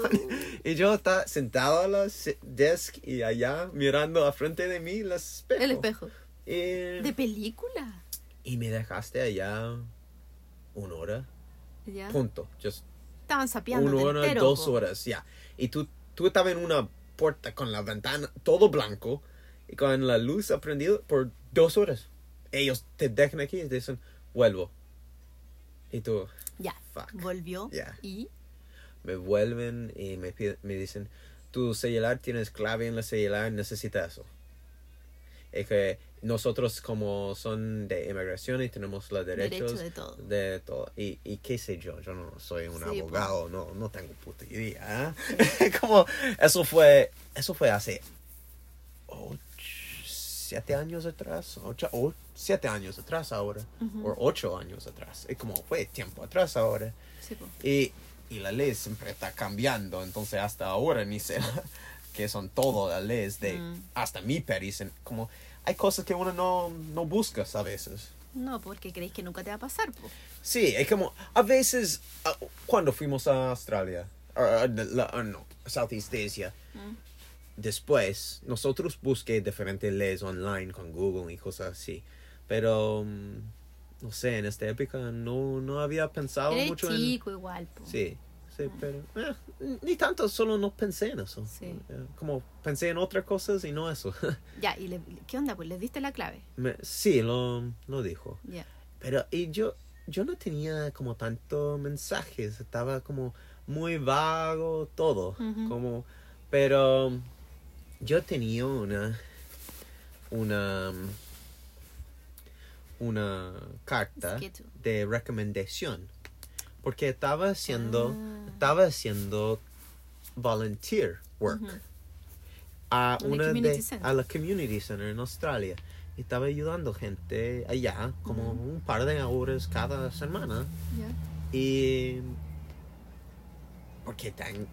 *laughs* y yo estaba sentado a la desk y allá mirando a frente de mí el espejo. El espejo. Y, De película. y me dejaste allá una hora. Ya. Punto. Just Estaban sapeando. una hora, entero, dos po. horas, ya. Y tú, tú estabas en una puerta con la ventana todo blanco y con la luz aprendida por dos horas. Ellos te dejan aquí y te dicen, vuelvo. Y tú, Ya. Fuck. Volvió. Ya. Y. me vuelven y me, piden- me dicen, tu celular tienes clave en la celular, necesita eso. Es que nosotros como son de inmigración y tenemos los derechos Derecho de todo. de todo. Y, y qué sé yo, yo no soy un Sí, pues. abogado, no, no tengo puta idea. ¿eh? *laughs* como eso fue, eso fue hace ocho, siete años atrás, ocho, o siete años atrás ahora, Ujú. o ocho años atrás. Es como fue tiempo atrás ahora. Sí. Y, y la ley siempre está cambiando, entonces hasta ahora ni sé *laughs* que son todas las leyes de Mm. hasta mi país. Como hay cosas que uno no, no busca a veces. No, porque creéis que nunca te va a pasar, po. Sí, es como a veces ah, cuando fuimos a Australia, la- ah, no, Southeast Asia, Mm. Después nosotros busqué diferentes leyes online con Google y cosas así, pero mm, no sé, en esta época no, no había pensado Eres mucho en... chico igual, po. Sí, sí, pero eh, ni tanto, solo no pensé en eso. Sí. Eh, Como pensé en otras cosas y no eso. *laughs* Ya, ¿y le- qué onda? Pues les diste la clave. Me- sí, lo, lo dijo. Ya. Pero y yo, yo no tenía como tanto mensajes, estaba como muy vago todo. Ujú. Como, pero yo tenía una, una, una carta de recomendación. Porque estaba haciendo, Ah. estaba haciendo volunteer work Ujú. a En el una community de, center. a la community center en Australia. Y estaba ayudando gente allá como Ujú. un par de horas cada semana. Ya. Y porque tan,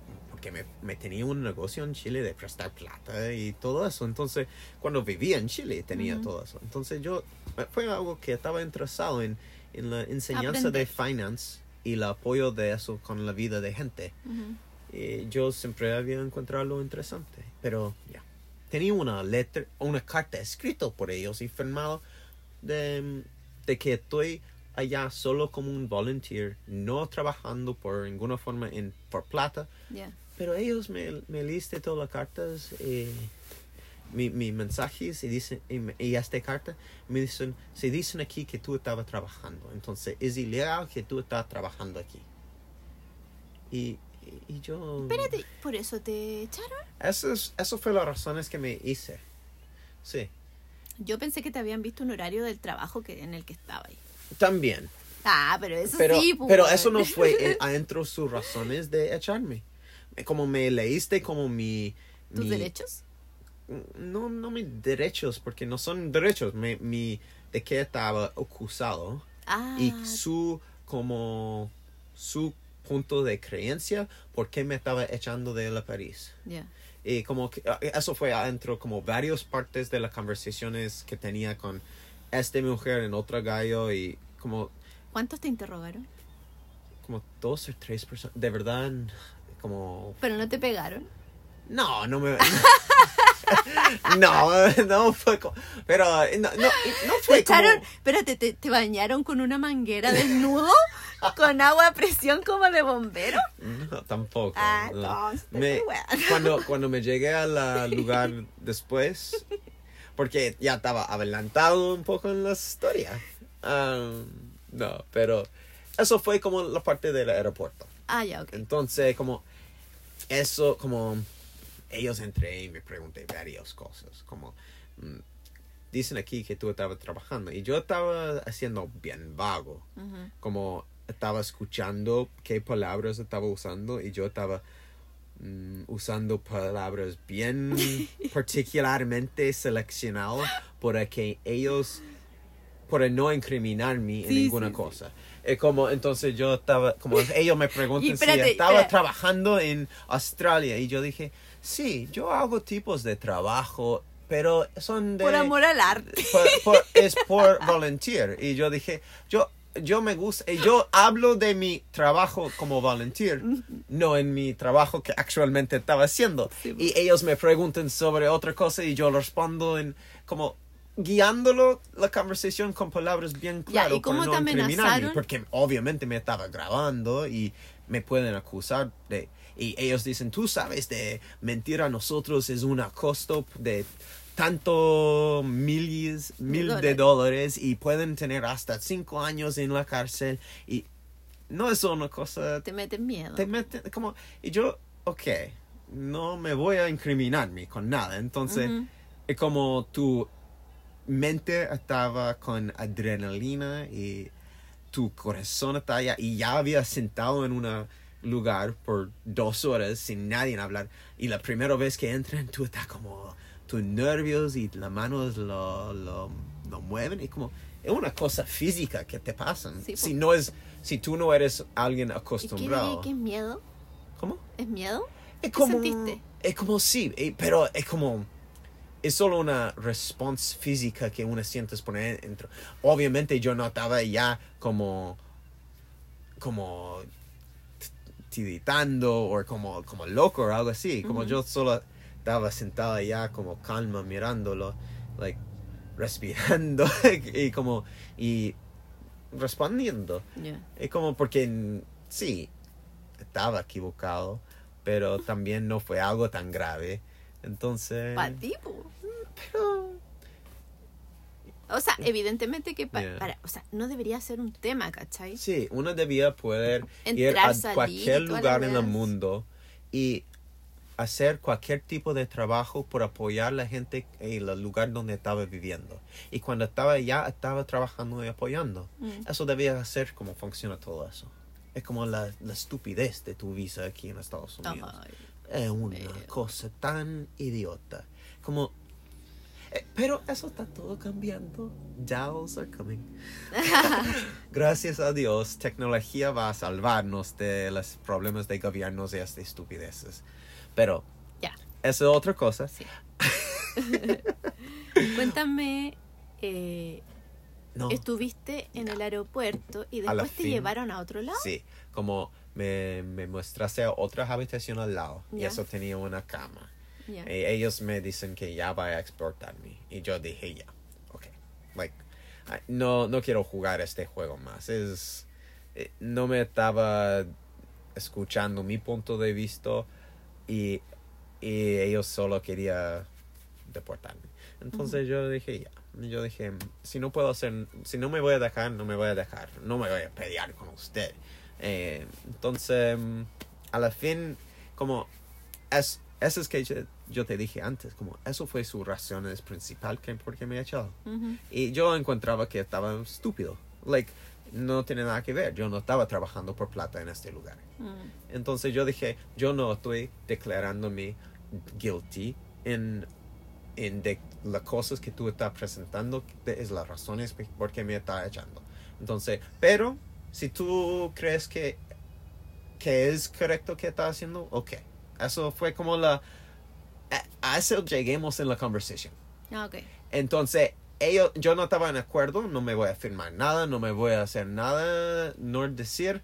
porque me, me tenía un negocio en Chile de prestar plata y todo eso. Entonces, cuando vivía en Chile tenía Ujú. todo eso. Entonces yo fue algo que estaba interesado en, en la enseñanza Aprender. de finance y el apoyo de eso con la vida de gente. Ujú. Y yo siempre había encontrado lo interesante. Pero ya. Tenía una letra, una carta escrita por ellos y firmado de, de que estoy allá solo como un volunteer, no trabajando por ninguna forma en, por plata, Ya. Pero ellos me, me leíste todas las cartas, eh, mi, mi mensajes y dicen, y, me- y esta carta, me dicen, se dicen aquí que tú estabas trabajando. Entonces, es ilegal que tú estás trabajando aquí. Y, y, y yo... Espérate, ¿por eso te echaron? Eso, es, eso fue las razones que me hice. Sí. Yo pensé que te habían visto un horario del trabajo que, en el que estaba ahí. También. Ah, pero eso Pero, sí, pues. pero eso no fue eh, *laughs* adentro sus razones de echarme. Como me leíste como mi... ¿Tus mi- derechos? No, no mis derechos, porque no son derechos. Mi, mi, de que estaba acusado Ah, y su, como, su punto de creencia, por qué me estaba echando de la París. ya. Y como que ah, eso fue adentro como varias partes de las conversaciones que tenía con esta mujer en otra gallo y como ¿Cuántos te interrogaron? como dos o tres personas de verdad como Pero no te pegaron. no no me *laughs* no no fue co- pero no no, no Te fue echaron, como espérate, te, te bañaron con una manguera desnudo, *laughs* con agua a presión como de bombero. no tampoco Ah, no. Me- cuando cuando me llegué al *laughs* lugar después porque ya estaba adelantado un poco en la historia Ah, no pero eso fue como la parte del aeropuerto Ah, ya, ok. Entonces, como eso, como ellos entré y me pregunté varias cosas, como mm, dicen aquí que tú estabas trabajando y yo estaba haciendo bien vago, Ujú. como estaba escuchando qué palabras estaba usando y yo estaba mm, usando palabras bien *laughs* particularmente seleccionadas para que ellos para no incriminarme en Sí, ninguna sí, sí. Es como entonces yo estaba como *laughs* ellos me preguntan espérate, si estaba espera. trabajando en Australia y yo dije, "Sí, yo hago tipos de trabajo, pero son de Por amor al arte. por- por- es por volunteer. Y yo dije, yo, yo me gusta, y yo hablo de mi trabajo como volunteer, no en mi trabajo que actualmente estaba haciendo. Sí, y ellos me preguntan sobre otra cosa y yo respondo en como guiándolo la conversación con palabras bien claras ¿y cómo para te no incriminarme, amenazaron? porque obviamente me estaba grabando y me pueden acusar de y ellos dicen tú sabes de mentir a nosotros es un costo de tanto miles mil de dólares. y pueden tener hasta cinco años en la cárcel y no es una cosa Te meten miedo. te meten como y yo ok no me voy a incriminarme con nada entonces Ujú. es como tu mente estaba con adrenalina y tu corazón estaba allá y ya había sentado en un lugar por dos horas sin nadie hablar y la primera vez que entran tú estás como tus nervios y las manos lo, lo, lo mueven y como es una cosa física que te pasan Sí, si no es si tú no eres alguien ¿Y qué acostumbrado que es miedo? ¿cómo? ¿Es miedo? Es ¿Qué como, sentiste? Es como sí, eh, pero es como es solo una respuesta física que uno siente por dentro. Obviamente yo no estaba ya como como tiritando o como como loco o algo así, como yo solo estaba sentado allá como calma mirándolo, like respirando *laughs* y como y respondiendo. Ya. Es como porque sí, estaba equivocado, pero también no fue algo tan grave. Entonces. Pero O sea, evidentemente que pa- Yeah. para, o sea, no debería ser un tema, ¿cachai? sí, uno debía poder ir Entrar, a salir, cualquier lugar en el mundo y hacer cualquier tipo de trabajo por apoyar a la gente en el lugar donde estaba viviendo. Y cuando estaba allá, estaba trabajando y apoyando. Mm. Eso debía ser como funciona todo eso. Es como la, la estupidez de tu visa aquí en Estados Unidos. Ay, Es una Pero- cosa tan idiota. Como. Eh, pero eso está todo cambiando. DAOs are coming. *laughs* Gracias a Dios, tecnología va a salvarnos de los problemas de gobiernos y estas estupideces. Pero, Ya. eso es otra cosa. Sí. *laughs* Cuéntame, eh, No. estuviste en el aeropuerto y A después te fin. llevaron a otro lado. Sí, como me, me mostraste otra habitación al lado y eso tenía una cama. Ya. Y ellos me dicen que ya va a exportarme. Y yo dije ya. Ok. Like, no, no quiero jugar este juego más. Es, eh, no me estaba escuchando mi punto de vista. y, y ellos solo querían deportarme. Entonces yo dije, ya. Yo dije, si no puedo hacer, si no me voy a dejar, no me voy a dejar. No me voy a pelear con usted. Eh, entonces, mm, a la fin, como, es, eso es que yo, te dije antes, como, eso fue su razón principal que por qué me echó. Ujú. Y yo encontraba que estaba estúpido. Like, no tiene nada que ver. Yo no estaba trabajando por plata en este lugar. Mm. Entonces yo dije, yo no estoy declarándome guilty en, en de las cosas que tú estás presentando, es las razones por qué me está echando. Entonces, pero si tú crees que, que es correcto que está haciendo, ok. Eso fue como la... A, eso lleguemos en la conversación. Ah, ok. Entonces, ellos, yo no estaba en acuerdo, no me voy a firmar nada, no me voy a hacer nada, no decir,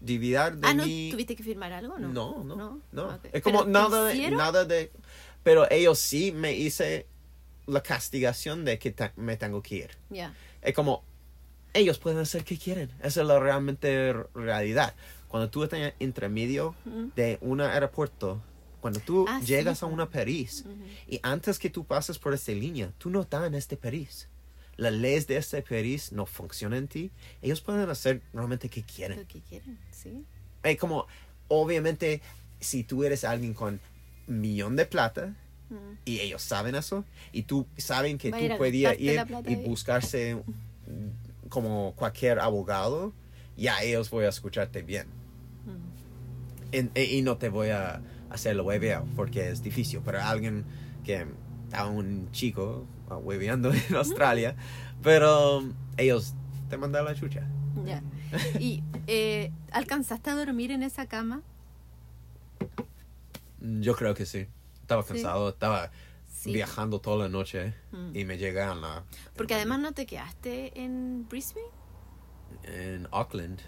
dividir de Ah, ¿no mi... tuviste que firmar algo? No, No, no, no. Ah, ok. Es como ¿Pero te nada de, nada de... Pero ellos sí me hice la castigación de que te- me tengo que ir. Ya. Es como, ellos pueden hacer que quieren. Esa es la realmente realidad. Cuando tú estás entre medio Mm. de un aeropuerto, cuando tú Ah, sí, llegas a po. una París, Ujú. y antes que tú pases por esta línea, tú no estás en este París. Las leyes de este París no funcionan en ti. Ellos pueden hacer realmente que quieren. Lo que quieren, sí. Es como, obviamente, si tú eres alguien con millón de plata Mm. y ellos saben eso, y tú saben que Va a tú a podías ir y buscarse como cualquier abogado, ya ellos voy a escucharte bien. Mm. En- e- y no te voy a hacer lo hueveo porque es difícil. Pero alguien que estaba un chico uh, hueveando en Australia, pero um, ellos te mandan la chucha. Ya. *laughs* ¿Y eh, alcanzaste a dormir en esa cama? Mm, Yo creo que sí. Estaba Sí. cansado, estaba Sí. viajando toda la noche Mm. y me llegué a la... Porque además no te quedaste en Brisbane. En Auckland.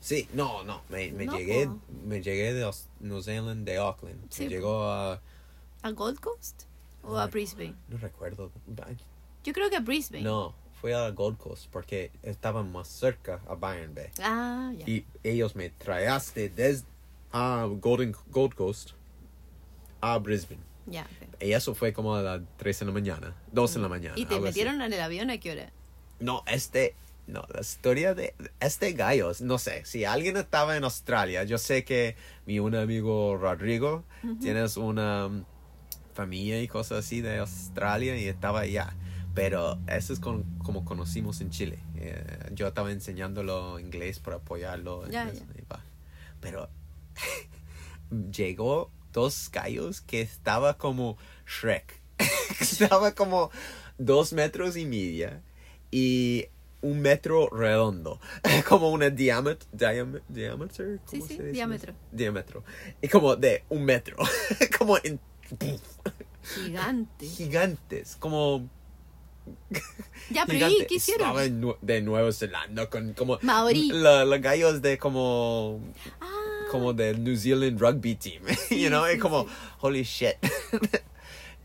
Sí, no, no, me, me No, llegué, po. me llegué de New Zealand, de Auckland. Sí, me llegó a... ¿A Gold Coast? ¿O a. Brisbane? No recuerdo. Yo creo que a Brisbane. No, fui a Gold Coast porque estaba más cerca a Byron Bay. Ah, ya. Y ellos me traíaste desde a Golden, Gold Coast a Brisbane. Ya. Y eso fue como a las 3 de la mañana, 2 de la mañana. ¿Y te así. metieron en el avión a qué hora? No, este, no, la historia de este gallo, no sé, si alguien estaba en Australia, yo sé que mi un amigo Rodrigo, tienes una um, familia y cosas así de Australia y estaba allá. Pero eso es con- como conocimos en Chile. Eh, yo estaba enseñándolo inglés para apoyarlo. en Ya, eso, ya. y va. Pero *laughs* llegó dos gallos que estaba como Shrek. *laughs* estaba como dos metros y media y un metro redondo. *laughs* como una diámetro. diámetro diámetro Sí, ¿cómo sí, diámetro. Diámetro. Y como de un metro. *laughs* como en Gigante. gigantes. Como Ya, pero ¿y qué hicieron? Estaba en Nu- de Nueva Zelanda con como Maorí. la- Los gallos de como Ah, como del New Zealand Rugby Team, *laughs* you know, sí, es como sí. holy shit.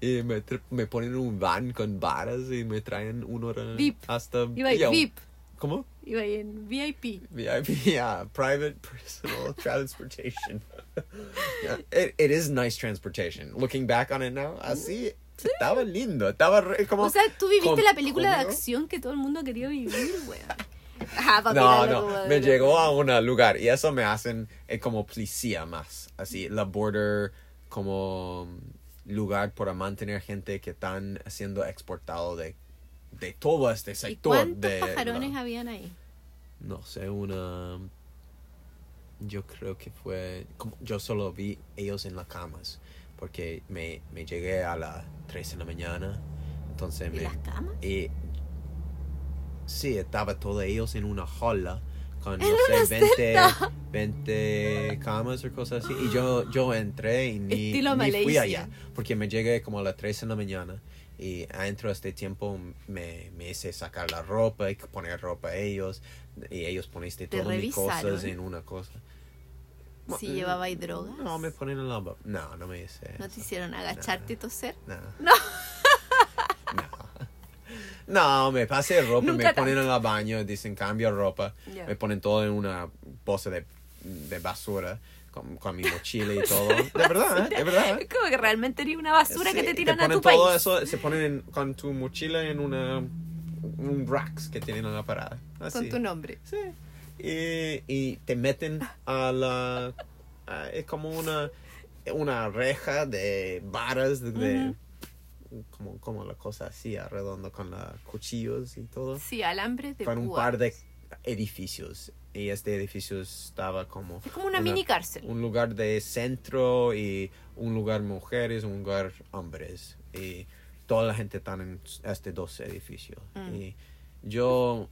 Y me, me ponen un van con varas y me traen una hora VIP. hasta iba VIP. ¿Cómo? Iba en VIP. VIP, *laughs* yeah, private personal *laughs* transportation. Yeah, *laughs* it, it is nice transportation. Looking back on it now, así estaba lindo, estaba re- como O sea, tú viviste com- la película de acción que todo el mundo quería vivir, weón. Pa' No, no, de me llegó a un lugar y eso me hacen eh, como policía más, así, la border como lugar para mantener gente que están siendo exportado de, de todo este ¿Y sector. cuántos de pajarones la- habían ahí? no sé, una... Yo creo que fue... Como, yo solo vi ellos en las camas, porque me, me llegué a las 3 de la mañana, entonces ¿Y me... las camas? Y sí, estaba todos ellos en una jaula con, no ¡En una sé, 20, celda! 20 camas o cosas así. Y yo, yo entré y ni, ni fui allá, porque me llegué como a las 3 de la mañana. Y adentro de este tiempo me, me hice sacar la ropa y poner ropa a ellos. Y ellos poniste ¿Te todas mis cosas en una cosa. Si Mm, llevaba ahí drogas. No, me ponen en la... No, no me hice ¿No te hicieron agacharte y toser? No. No. *laughs* No. No, me pasé ropa, Nunca me ponen en el baño, dicen cambio ropa, Ya. me ponen todo en una bolsa de, de basura con, con mi mochila y todo. *laughs* De verdad, ¿eh? de verdad. Es como que realmente eres una basura que Sí, te tiran a ponen tu país. todo eso, se ponen en- con tu mochila en una un racks que tienen en la parada. Así. Con tu nombre. Sí. Y, y te meten a la a- es como una una reja de varas de, de- como como la cosa así redondo con los cuchillos y todo. Sí, alambres de Con un par de edificios y este edificio estaba como Es como una, mini cárcel. un lugar de centro y un lugar mujeres, un lugar hombres. Y toda la gente está en este dos edificios. Mm. Y yo,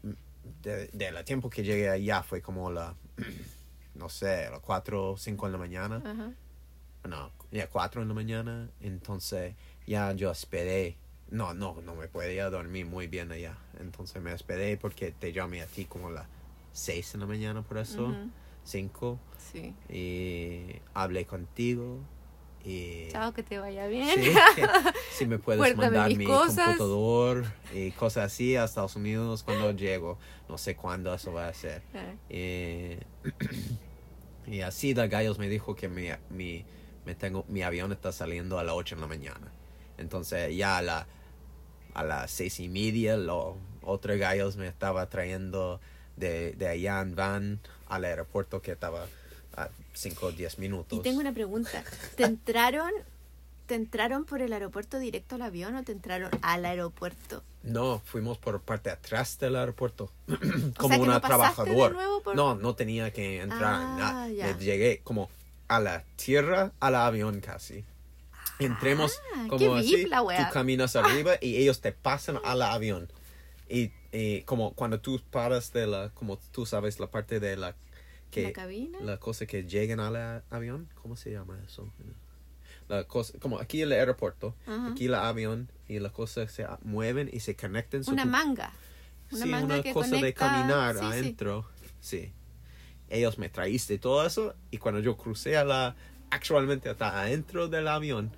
de, de la tiempo que llegué allá, fue como la, *clears throat* no sé, las 4 o 5 de la mañana. No, ya 4 de la mañana. Entonces ya yo esperé. No, no, no me podía dormir muy bien allá. Entonces me esperé porque te llamé a ti como a las 6 de la mañana por eso. Ujú. 5 Sí. y hablé contigo y Chao, que te vaya bien. sí, *laughs* si me puedes mandar mi cosas. computador y cosas así a Estados Unidos cuando llego no sé cuándo eso va a ser y, *clears throat* y así da gallos me dijo que mi, mi, me tengo, mi avión está saliendo a las 8 de la mañana entonces ya a, la, a las seis y media los otros gallos me estaba trayendo de, de allá en van al aeropuerto que estaba a 5 o 10 minutos Y tengo una pregunta. ¿Te entraron, ¿Te entraron por el aeropuerto directo al avión o te entraron al aeropuerto? No, fuimos por parte de atrás del aeropuerto. *clears throat* Como una no trabajador. por- No, no tenía que entrar. Ah, nada. ya. Me llegué como a la tierra, al avión casi. Entremos Ah, como así. La. Tú caminas arriba y ellos te pasan al avión. Y, y como cuando tú paras de la, como tú sabes, la parte de la que ¿La cabina? la cosa que llegan al avión, ¿cómo se llama eso? La cosa, como aquí el aeropuerto, Ajá. aquí el avión y las cosas se mueven y se conectan. Una manga. Una sí, manga una que cosa de conecta- caminar sí, sí. adentro. Sí. Ellos me traíste todo eso y cuando yo crucé a la, actualmente hasta adentro del avión,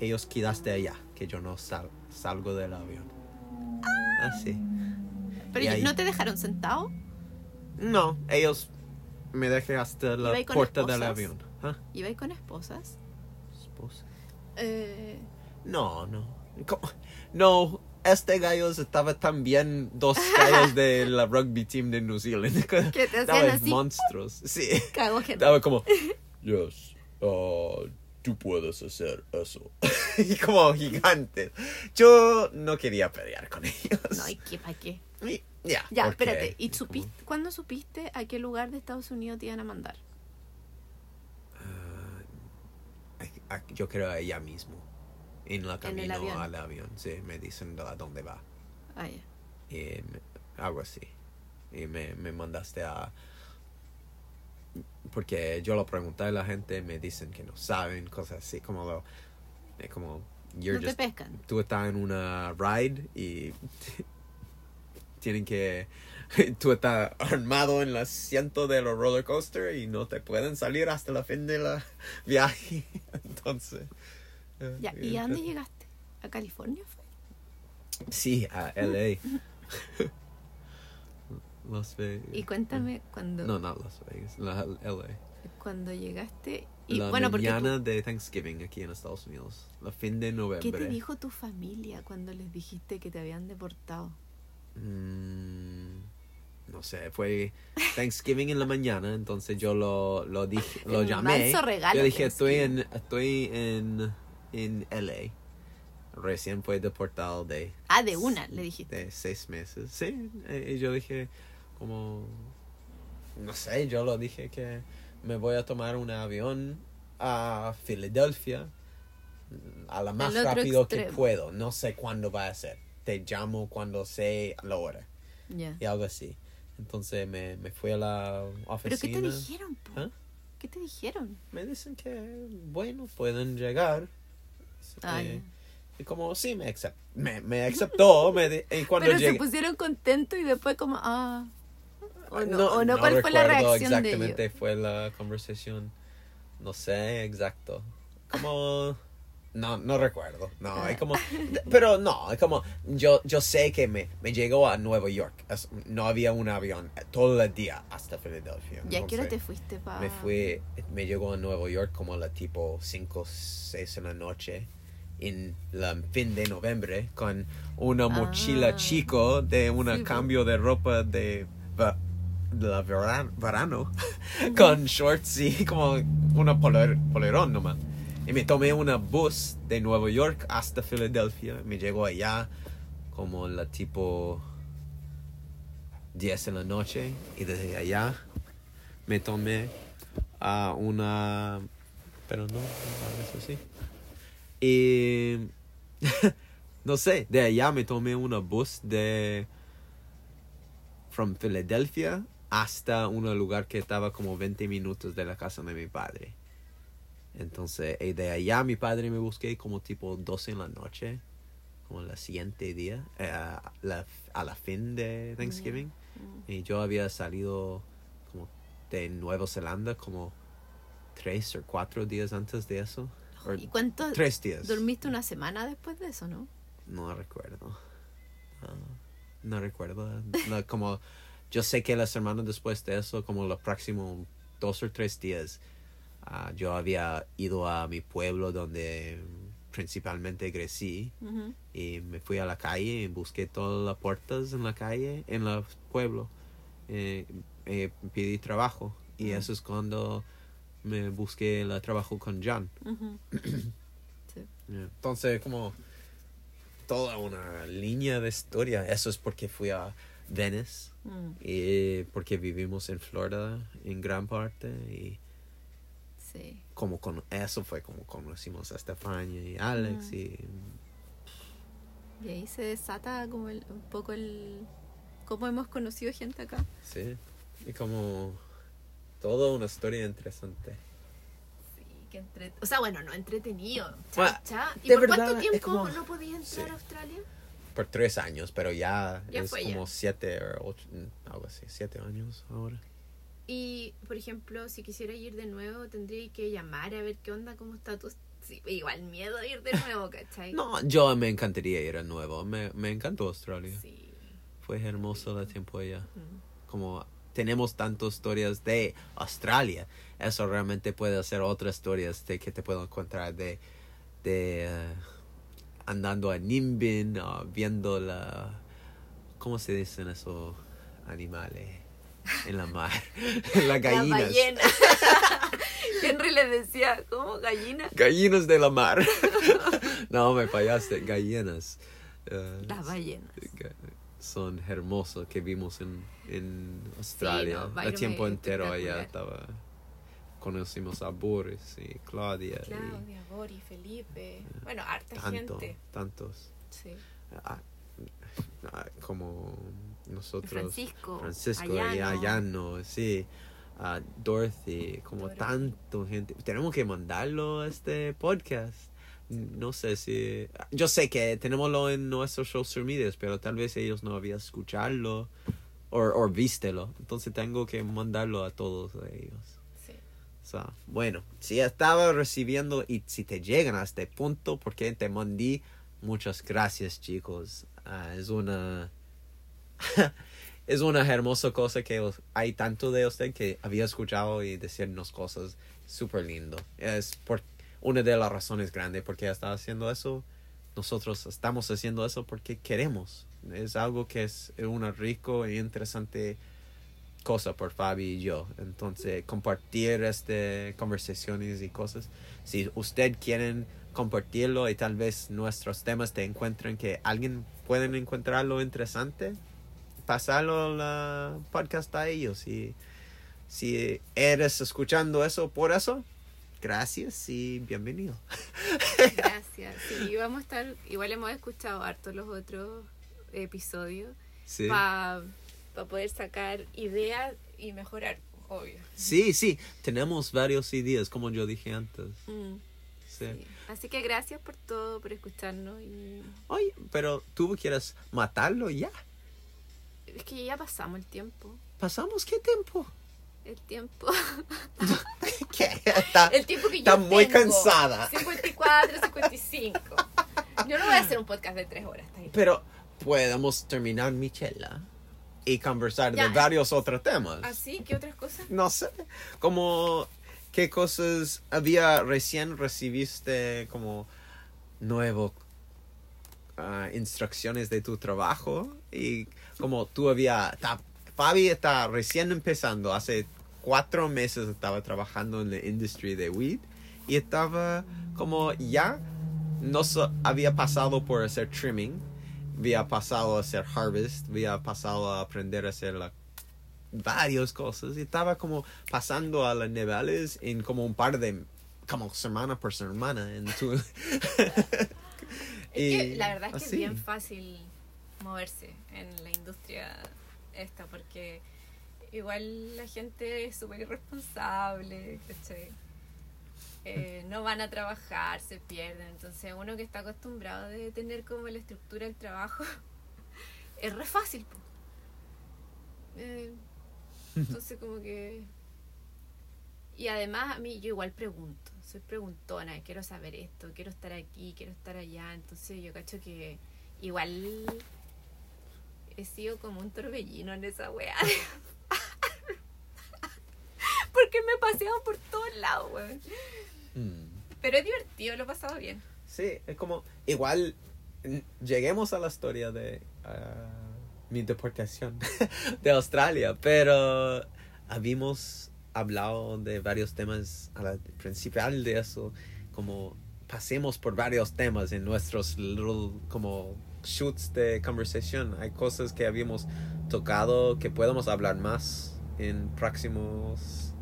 ellos quedaste allá, que yo no sal- salgo del avión. Así. Pero Y yo- ahí- ¿no te dejaron sentado? No, ellos me dejé hasta la puerta del esposas? avión. ¿Ah? ¿Ibais con esposas? Esposa. Eh, No, no. ¿Cómo? No, este gallo estaba también dos gallos de *laughs* la rugby team de New Zealand. Que te hacían así. monstruos. Sí. cago gente. Estaba como, *laughs* yes, uh, tú puedes hacer eso. *laughs* y como gigantes. Yo no quería pelear con ellos. No, ¿y qué? ¿Para qué? Y- ya, Ya, porque- espérate. ¿Y supiste, cuándo supiste a qué lugar de Estados Unidos te iban a mandar? a- a- Yo creo ella mismo. En la En el camino avión. al avión. Sí, me dicen a dónde va. Ah, ya. y me- algo así. Y me, me mandaste a... Porque yo lo pregunté a la gente, me dicen que no saben, cosas así, como lo... eh, Como... You're No te just- pescan. tú estás en una ride y *laughs* tienen que... *laughs* Tú estás armado en el asiento de los roller coaster y no te pueden salir hasta el fin de la *laughs* viaje. Entonces... eh, Ya, ¿y a dónde llegaste? ¿A California fue? Sí, a LA. Las Vegas. Y cuéntame cuando, No, no Las Vegas, la LA. cuando llegaste. Y la bueno, mañana tú- de Thanksgiving aquí en Estados Unidos. La fin de noviembre. ¿qué te dijo tu familia cuando les dijiste que te habían deportado? Mm, no sé, fue Thanksgiving en la mañana, entonces yo lo, lo dije, *laughs* lo llamé. regalo Yo dije, estoy es. en, estoy en, en LA. Recién fue deportado de Ah, de una, le dijiste. de seis meses. Sí, eh, y yo dije, como, no sé, yo lo dije que me voy a tomar un avión a Filadelfia a la más rápido que puedo. No sé cuándo va a ser. Te llamo cuando sé la hora y algo así. Entonces me, me fui a la ¿Pero qué te oficina. dijeron, po? ¿Ah? ¿Qué te dijeron? Me dicen que, bueno, pueden llegar. Ah, Eh, y como, sí, me, acep- me, me aceptó. me y cuando Pero llegué, se pusieron contentos y después como, ah... O no, No, o no, no ¿cuál fue la recuerdo reacción de exactamente ellos? fue la conversación. No sé exacto. Como No, no recuerdo. No, Ah. es como. Pero no, es como. Yo, yo sé que me, me llegó a Nueva York. Es- no había un avión todo el día hasta Filadelfia. ¿Y a qué hora te fuiste pa... Me fui. Me llegó a Nueva York como a la tipo 5 6 en la noche. En la fin de noviembre. Con una mochila Ah. chico de un Sí, po. cambio de ropa de. De la verano, verano con shorts y como una poler, polerón nomás. Y me tomé una bus de Nueva York hasta Filadelfia. Me llegó allá como la tipo 10 en la noche. Y desde allá me tomé a una... Pero no, no es así. Y... *laughs* no sé, de allá me tomé una bus de... From Philadelphia hasta un lugar que estaba como 20 minutos de la casa de mi padre. Entonces, y de allá mi padre me busqué como tipo 12 en la noche, como el siguiente día, eh, a, la, a la fin de Thanksgiving. Mm. Y yo había salido como de Nueva Zelanda como tres o cuatro días antes de eso. ¿Y cuánto tres días. dormiste una semana después de eso, no? No recuerdo. Ah, no recuerdo. No, como yo sé que las semanas después de eso, como los próximos dos o tres días, ah, yo había ido a mi pueblo donde principalmente crecí Ujú. y me fui a la calle y busqué todas las puertas en la calle, en el pueblo. Eh, eh, pedí trabajo y Mm. eso es cuando me busqué el trabajo con John. Ujú. *clears throat* Sí. Entonces, como toda una línea de historia. Eso es porque fui a Venice Mm, y porque vivimos en Florida en gran parte y sí. como con eso fue como conocimos a Estefania y Alex Mm. y Y ahí se desata como el, un poco el... cómo hemos conocido gente acá. sí y como toda una historia interesante. Sí, que entre... O sea, bueno, no entretenido. Bueno, Cha, ¿Y por verdad, cuánto tiempo como- no podías entrar Sí. a Australia? Por tres años, pero ya, Ya es ya. como siete o ocho, mm, algo así, siete años ahora. Y, por ejemplo, si quisiera ir de nuevo, tendría que llamar a ver qué onda, cómo está tu... Sí, igual miedo de ir de nuevo, *laughs* ¿cachai? No, yo me encantaría ir a nuevo. Me, me encantó Australia. Sí. Fue hermoso el tiempo allá. Como tenemos tantas historias de Australia, eso realmente puede ser otras historias de que te puedo encontrar de, de eh, andando a Nimbin, o viendo la... ¿Cómo se dicen esos animales en la mar? *laughs* Las gallinas. La ballena. *laughs* Henry le decía, ¿cómo gallina? Gallinas de la mar. *laughs* no, me fallaste. Gallinas. Eh, Las ballenas. ga- Son hermosos que vimos en, en Australia. no, el tiempo entero allá estaba. Conocimos a Boris y Claudia. y Claudia, Bori, Felipe. Bueno, harta tanto, gente. tantos. Sí. Ah, ah, como nosotros. Francisco. Francisco y Ayano. Ayano, sí. a Dorothy, como Dorothy. tanto gente. Tenemos que mandarlo a este podcast. No sé si. Yo sé que tenemoslo en nuestros social medias, pero tal vez ellos no habían escucharlo o, o vístelo. Entonces tengo que mandarlo a todos ellos. Bueno, si estaba recibiendo y si te llegan a este punto, porque te mandé, muchas gracias chicos. Ah, es una... *laughs* es una hermosa cosa que os- hay tanto de usted que había escuchado y decirnos cosas súper lindo. Es por una de las razones grandes porque está haciendo eso. Nosotros estamos haciendo eso porque queremos. Es algo que es una rico e interesante cosa por Fabi y yo. Entonces, compartir este conversaciones y cosas. Si usted quieren compartirlo y tal vez nuestros temas te encuentren que alguien pueden encontrarlo interesante, pasarlo a la podcast a ellos. Y si eres escuchando eso por eso, gracias y bienvenido. Gracias. Sí, vamos a estar. Igual hemos escuchado harto los otros episodios Sí. Para poder sacar ideas y mejorar, obvio. Sí, sí, tenemos varios ideas, como yo dije antes. Mm, Sí. sí. Así que gracias por todo, por escucharnos. Y... Oye, pero tú quieres matarlo ya. Es que ya pasamos el tiempo. ¿Pasamos qué tiempo? El tiempo. *laughs* ¿Qué? Está, El tiempo que yo está muy tengo, cansada. 54, 55. Yo no voy a hacer un podcast de tres horas. está. Pero podemos terminar Michela y conversar Ya. de varios otros temas. ¿Así? ¿Qué otras cosas? No sé, como qué cosas había recién recibiste como nuevo ah, instrucciones de tu trabajo y como tú había ta- Fabi está recién empezando hace cuatro meses estaba trabajando en la industria de weed y estaba como ya no so- había pasado por hacer trimming había pasado a hacer harvest había pasado a aprender a hacer la varias cosas y estaba como pasando a los niveles en como un par de como semana por semana en tu Es *laughs* que la verdad es que así. es bien fácil moverse en la industria esta porque igual la gente es súper irresponsable, ¿cachai? Eh, no van a trabajar, se pierden. Entonces uno que está acostumbrado de tener como la estructura del trabajo *laughs* es re fácil. Eh, entonces como que... Y además a mí yo igual pregunto, soy preguntona, quiero saber esto, quiero estar aquí, quiero estar allá, entonces yo cacho que igual he sido como un torbellino en esa weá. *laughs* Porque me paseado por todos lados, weón. Mm. Pero es divertido, lo he pasado bien. Sí, es como igual lleguemos a la historia de ah, mi deportación *laughs* de Australia, pero habíamos hablado de varios temas a la principal de eso, como pasemos por varios temas en nuestros little como shoots de conversación. Hay cosas que habíamos tocado que podemos hablar más en próximos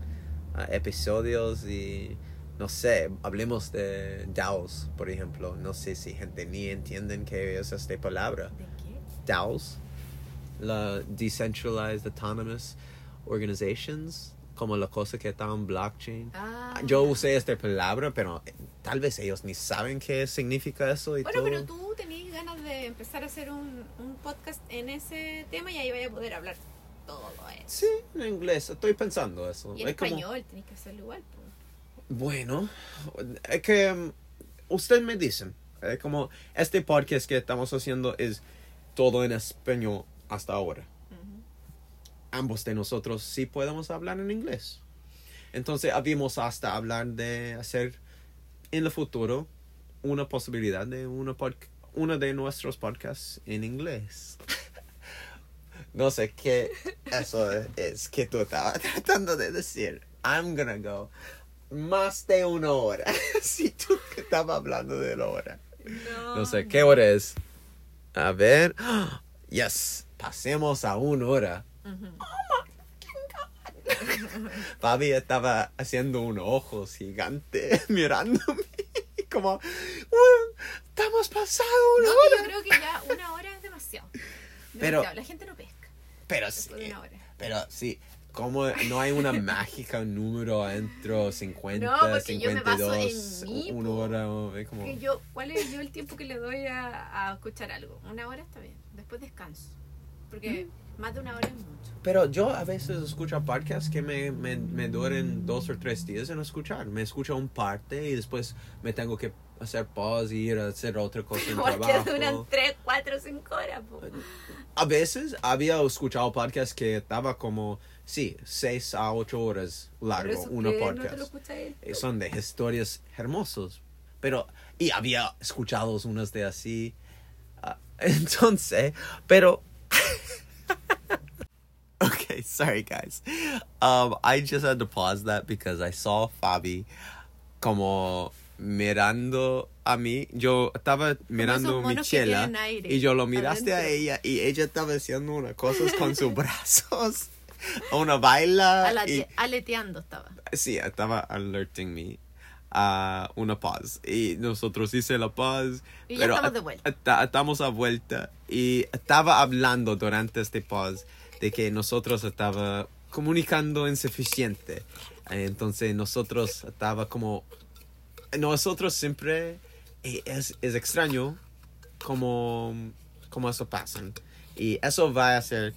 ah, episodios y no sé, hablemos de DAOs, por ejemplo. No sé si gente ni entienden qué es esta palabra. ¿De qué? DAOs, la Decentralized Autonomous Organizations, como la cosa que está en blockchain. Ah. Yo usé esta palabra, pero eh, tal vez ellos ni saben qué significa eso y Bueno, todo. pero tú tenías ganas de empezar a hacer un, un podcast en ese tema y ahí vaya a poder hablar todo eso. Sí, en inglés, estoy pensando eso. Y en Es como- español tenés que hacerlo igual. Bueno, es que um, usted me dice, es como este podcast que estamos haciendo es todo en español hasta ahora. Ambos de nosotros sí podemos hablar en inglés. Entonces habíamos hasta hablar de hacer en el futuro una posibilidad de una uno de nuestros podcasts en inglés. *laughs* No sé qué eso es que tú estabas *laughs* tratando de decir. I'm gonna go más de una hora. *laughs* si tú estabas hablando de la hora. No. No sé, ¿qué hora es? A ver. *gasps* Yes, pasemos a una hora. Ujú. *laughs* Fabi estaba haciendo unos ojos gigantes *laughs* mirándome. Como, "Uh, estamos pasando una No, hora. yo creo que ya una hora es demasiado. Pero- Demasiado. La gente no pesca Pero sí, de una hora. pero sí. Como no hay una *laughs* mágica número adentro 50, No, porque yo me baso en 52, mí, una hora, es como... Que yo, ¿Cuál es yo el tiempo que le doy a, a escuchar algo? Una hora está bien. Después descanso. Porque Mm. más de una hora es mucho. Pero yo a veces escucho podcasts que me, me, me dos o tres días en escuchar. Me escucho un parte y después me tengo que hacer pause y ir a hacer otra cosa en *laughs* Porque trabajo. duran 3, 4, 5 horas. po. A veces había escuchado podcasts que estaba como, sí, seis a ocho horas largo, una que No podcast. te lo. Eh, Son de historias hermosas. Pero, y había escuchado unas de así. ah, *laughs* entonces, pero... *laughs* okay, sorry guys. Um, I just had to pause that because I saw Fabi como mirando a mí. Yo estaba mirando a Michela y yo lo miraste a ella y ella estaba haciendo unas cosas con sus *laughs* brazos. *laughs* Una baila y Aleteando estaba. Sí, estaba alerting me a una pause. Y nosotros hice la pause. Y ya pero estamos a- de vuelta. esta- estamos a vuelta. Y estaba hablando durante este pause de que nosotros estaba comunicando insuficiente. Entonces nosotros estaba como... Nosotros siempre... eh, Es, es extraño como, como eso pasa. Y eso va a ser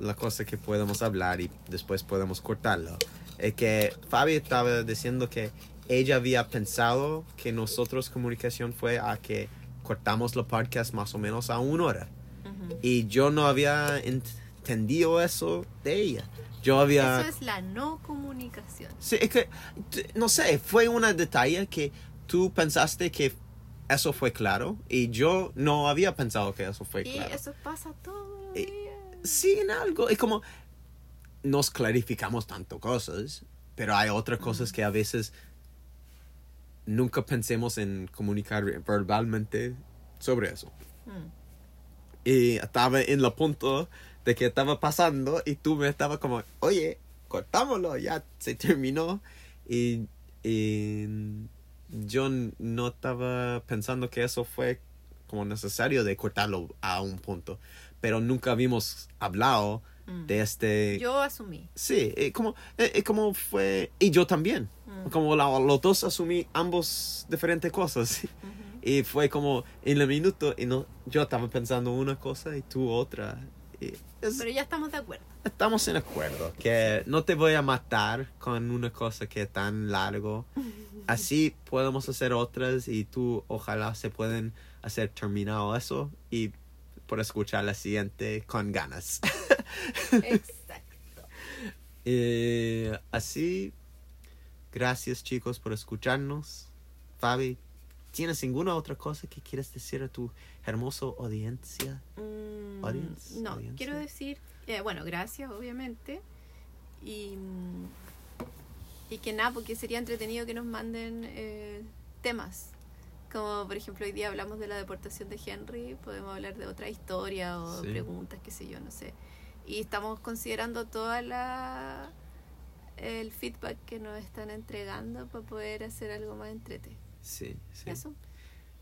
la cosa que podemos hablar y después podemos cortarlo. Es que Fabi estaba diciendo que ella había pensado que nosotros comunicación fue a que cortamos los podcast más o menos a una hora. Y yo no había entendido eso de ella. Yo había... Eso es la no comunicación. Sí, es que, no sé, fue un detalle que tú pensaste que eso fue claro y yo no había pensado que eso fue Y claro. eso pasa Y- días. Sí, en algo. Es como nos clarificamos tanto cosas, pero hay otras cosas que a veces nunca pensemos en comunicar verbalmente sobre eso. Mm. Y estaba en el punto de que estaba pasando y tú me estabas como, oye, cortámoslo, ya se terminó. Y, y yo no estaba pensando que eso fue como necesario de cortarlo a un punto. Pero nunca habíamos hablado Mm. de este... Yo asumí. Sí, eh, como, eh, eh, como fue... Y yo también. Mm. Como la- los dos asumí ambos diferentes cosas. *laughs* Y fue como en el minuto, y no, yo estaba pensando una cosa y tú otra. Y es- Pero ya estamos de acuerdo. estamos en acuerdo, que no te voy a matar con una cosa que es tan largo. *laughs* Así podemos hacer otras y tú ojalá se pueden hacer terminado eso y por escuchar la siguiente con ganas. Exacto. *laughs* *laughs* Eh, así, gracias chicos por escucharnos. Fabi, ¿tienes ninguna otra cosa que quieres decir a tu hermoso audiencia? Mm, Audience, no, audiencia. quiero decir, eh, bueno, gracias, obviamente. Y, y que nada, porque sería entretenido que nos manden eh, temas. Como por ejemplo, hoy día hablamos de la deportación de Henry, podemos hablar de otra historia o Sí. preguntas, qué sé yo, no sé. Y estamos considerando toda la el feedback que nos están entregando para poder hacer algo más entrete. Sí, sí. Eso.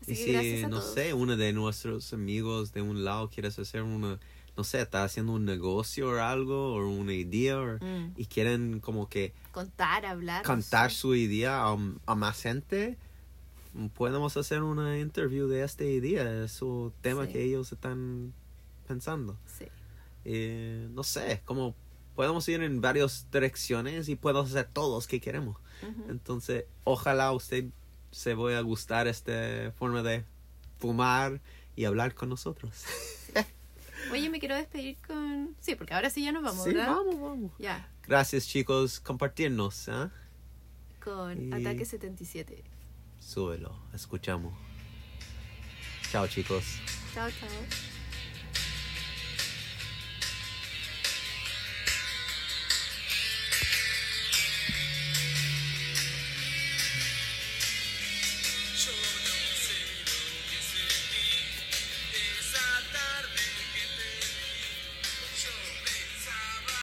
Así Y que si, gracias a no todos. sé, uno de nuestros amigos de un lado quieres hacer una, no sé, está haciendo un negocio o algo, o una idea, o- Mm. y quieren como que Contar, hablar. contar sé. su idea a, a más gente, podemos hacer una interview de esta idea, es su tema Sí. que ellos están pensando. Sí. Eh, no sé, como podemos ir en varias direcciones y podemos hacer todos que queremos. Ujú. Entonces, ojalá usted se vaya a gustar esta forma de fumar y hablar con nosotros. *laughs* Oye, me quiero despedir con. Sí, porque ahora sí ya nos vamos, sí, ¿verdad? vamos, vamos. Ya, Gracias, chicos, compartirnos. ¿ah? con Y- Ataque 77. Súbelo, escuchamos. Chao, chicos. Chao, chao.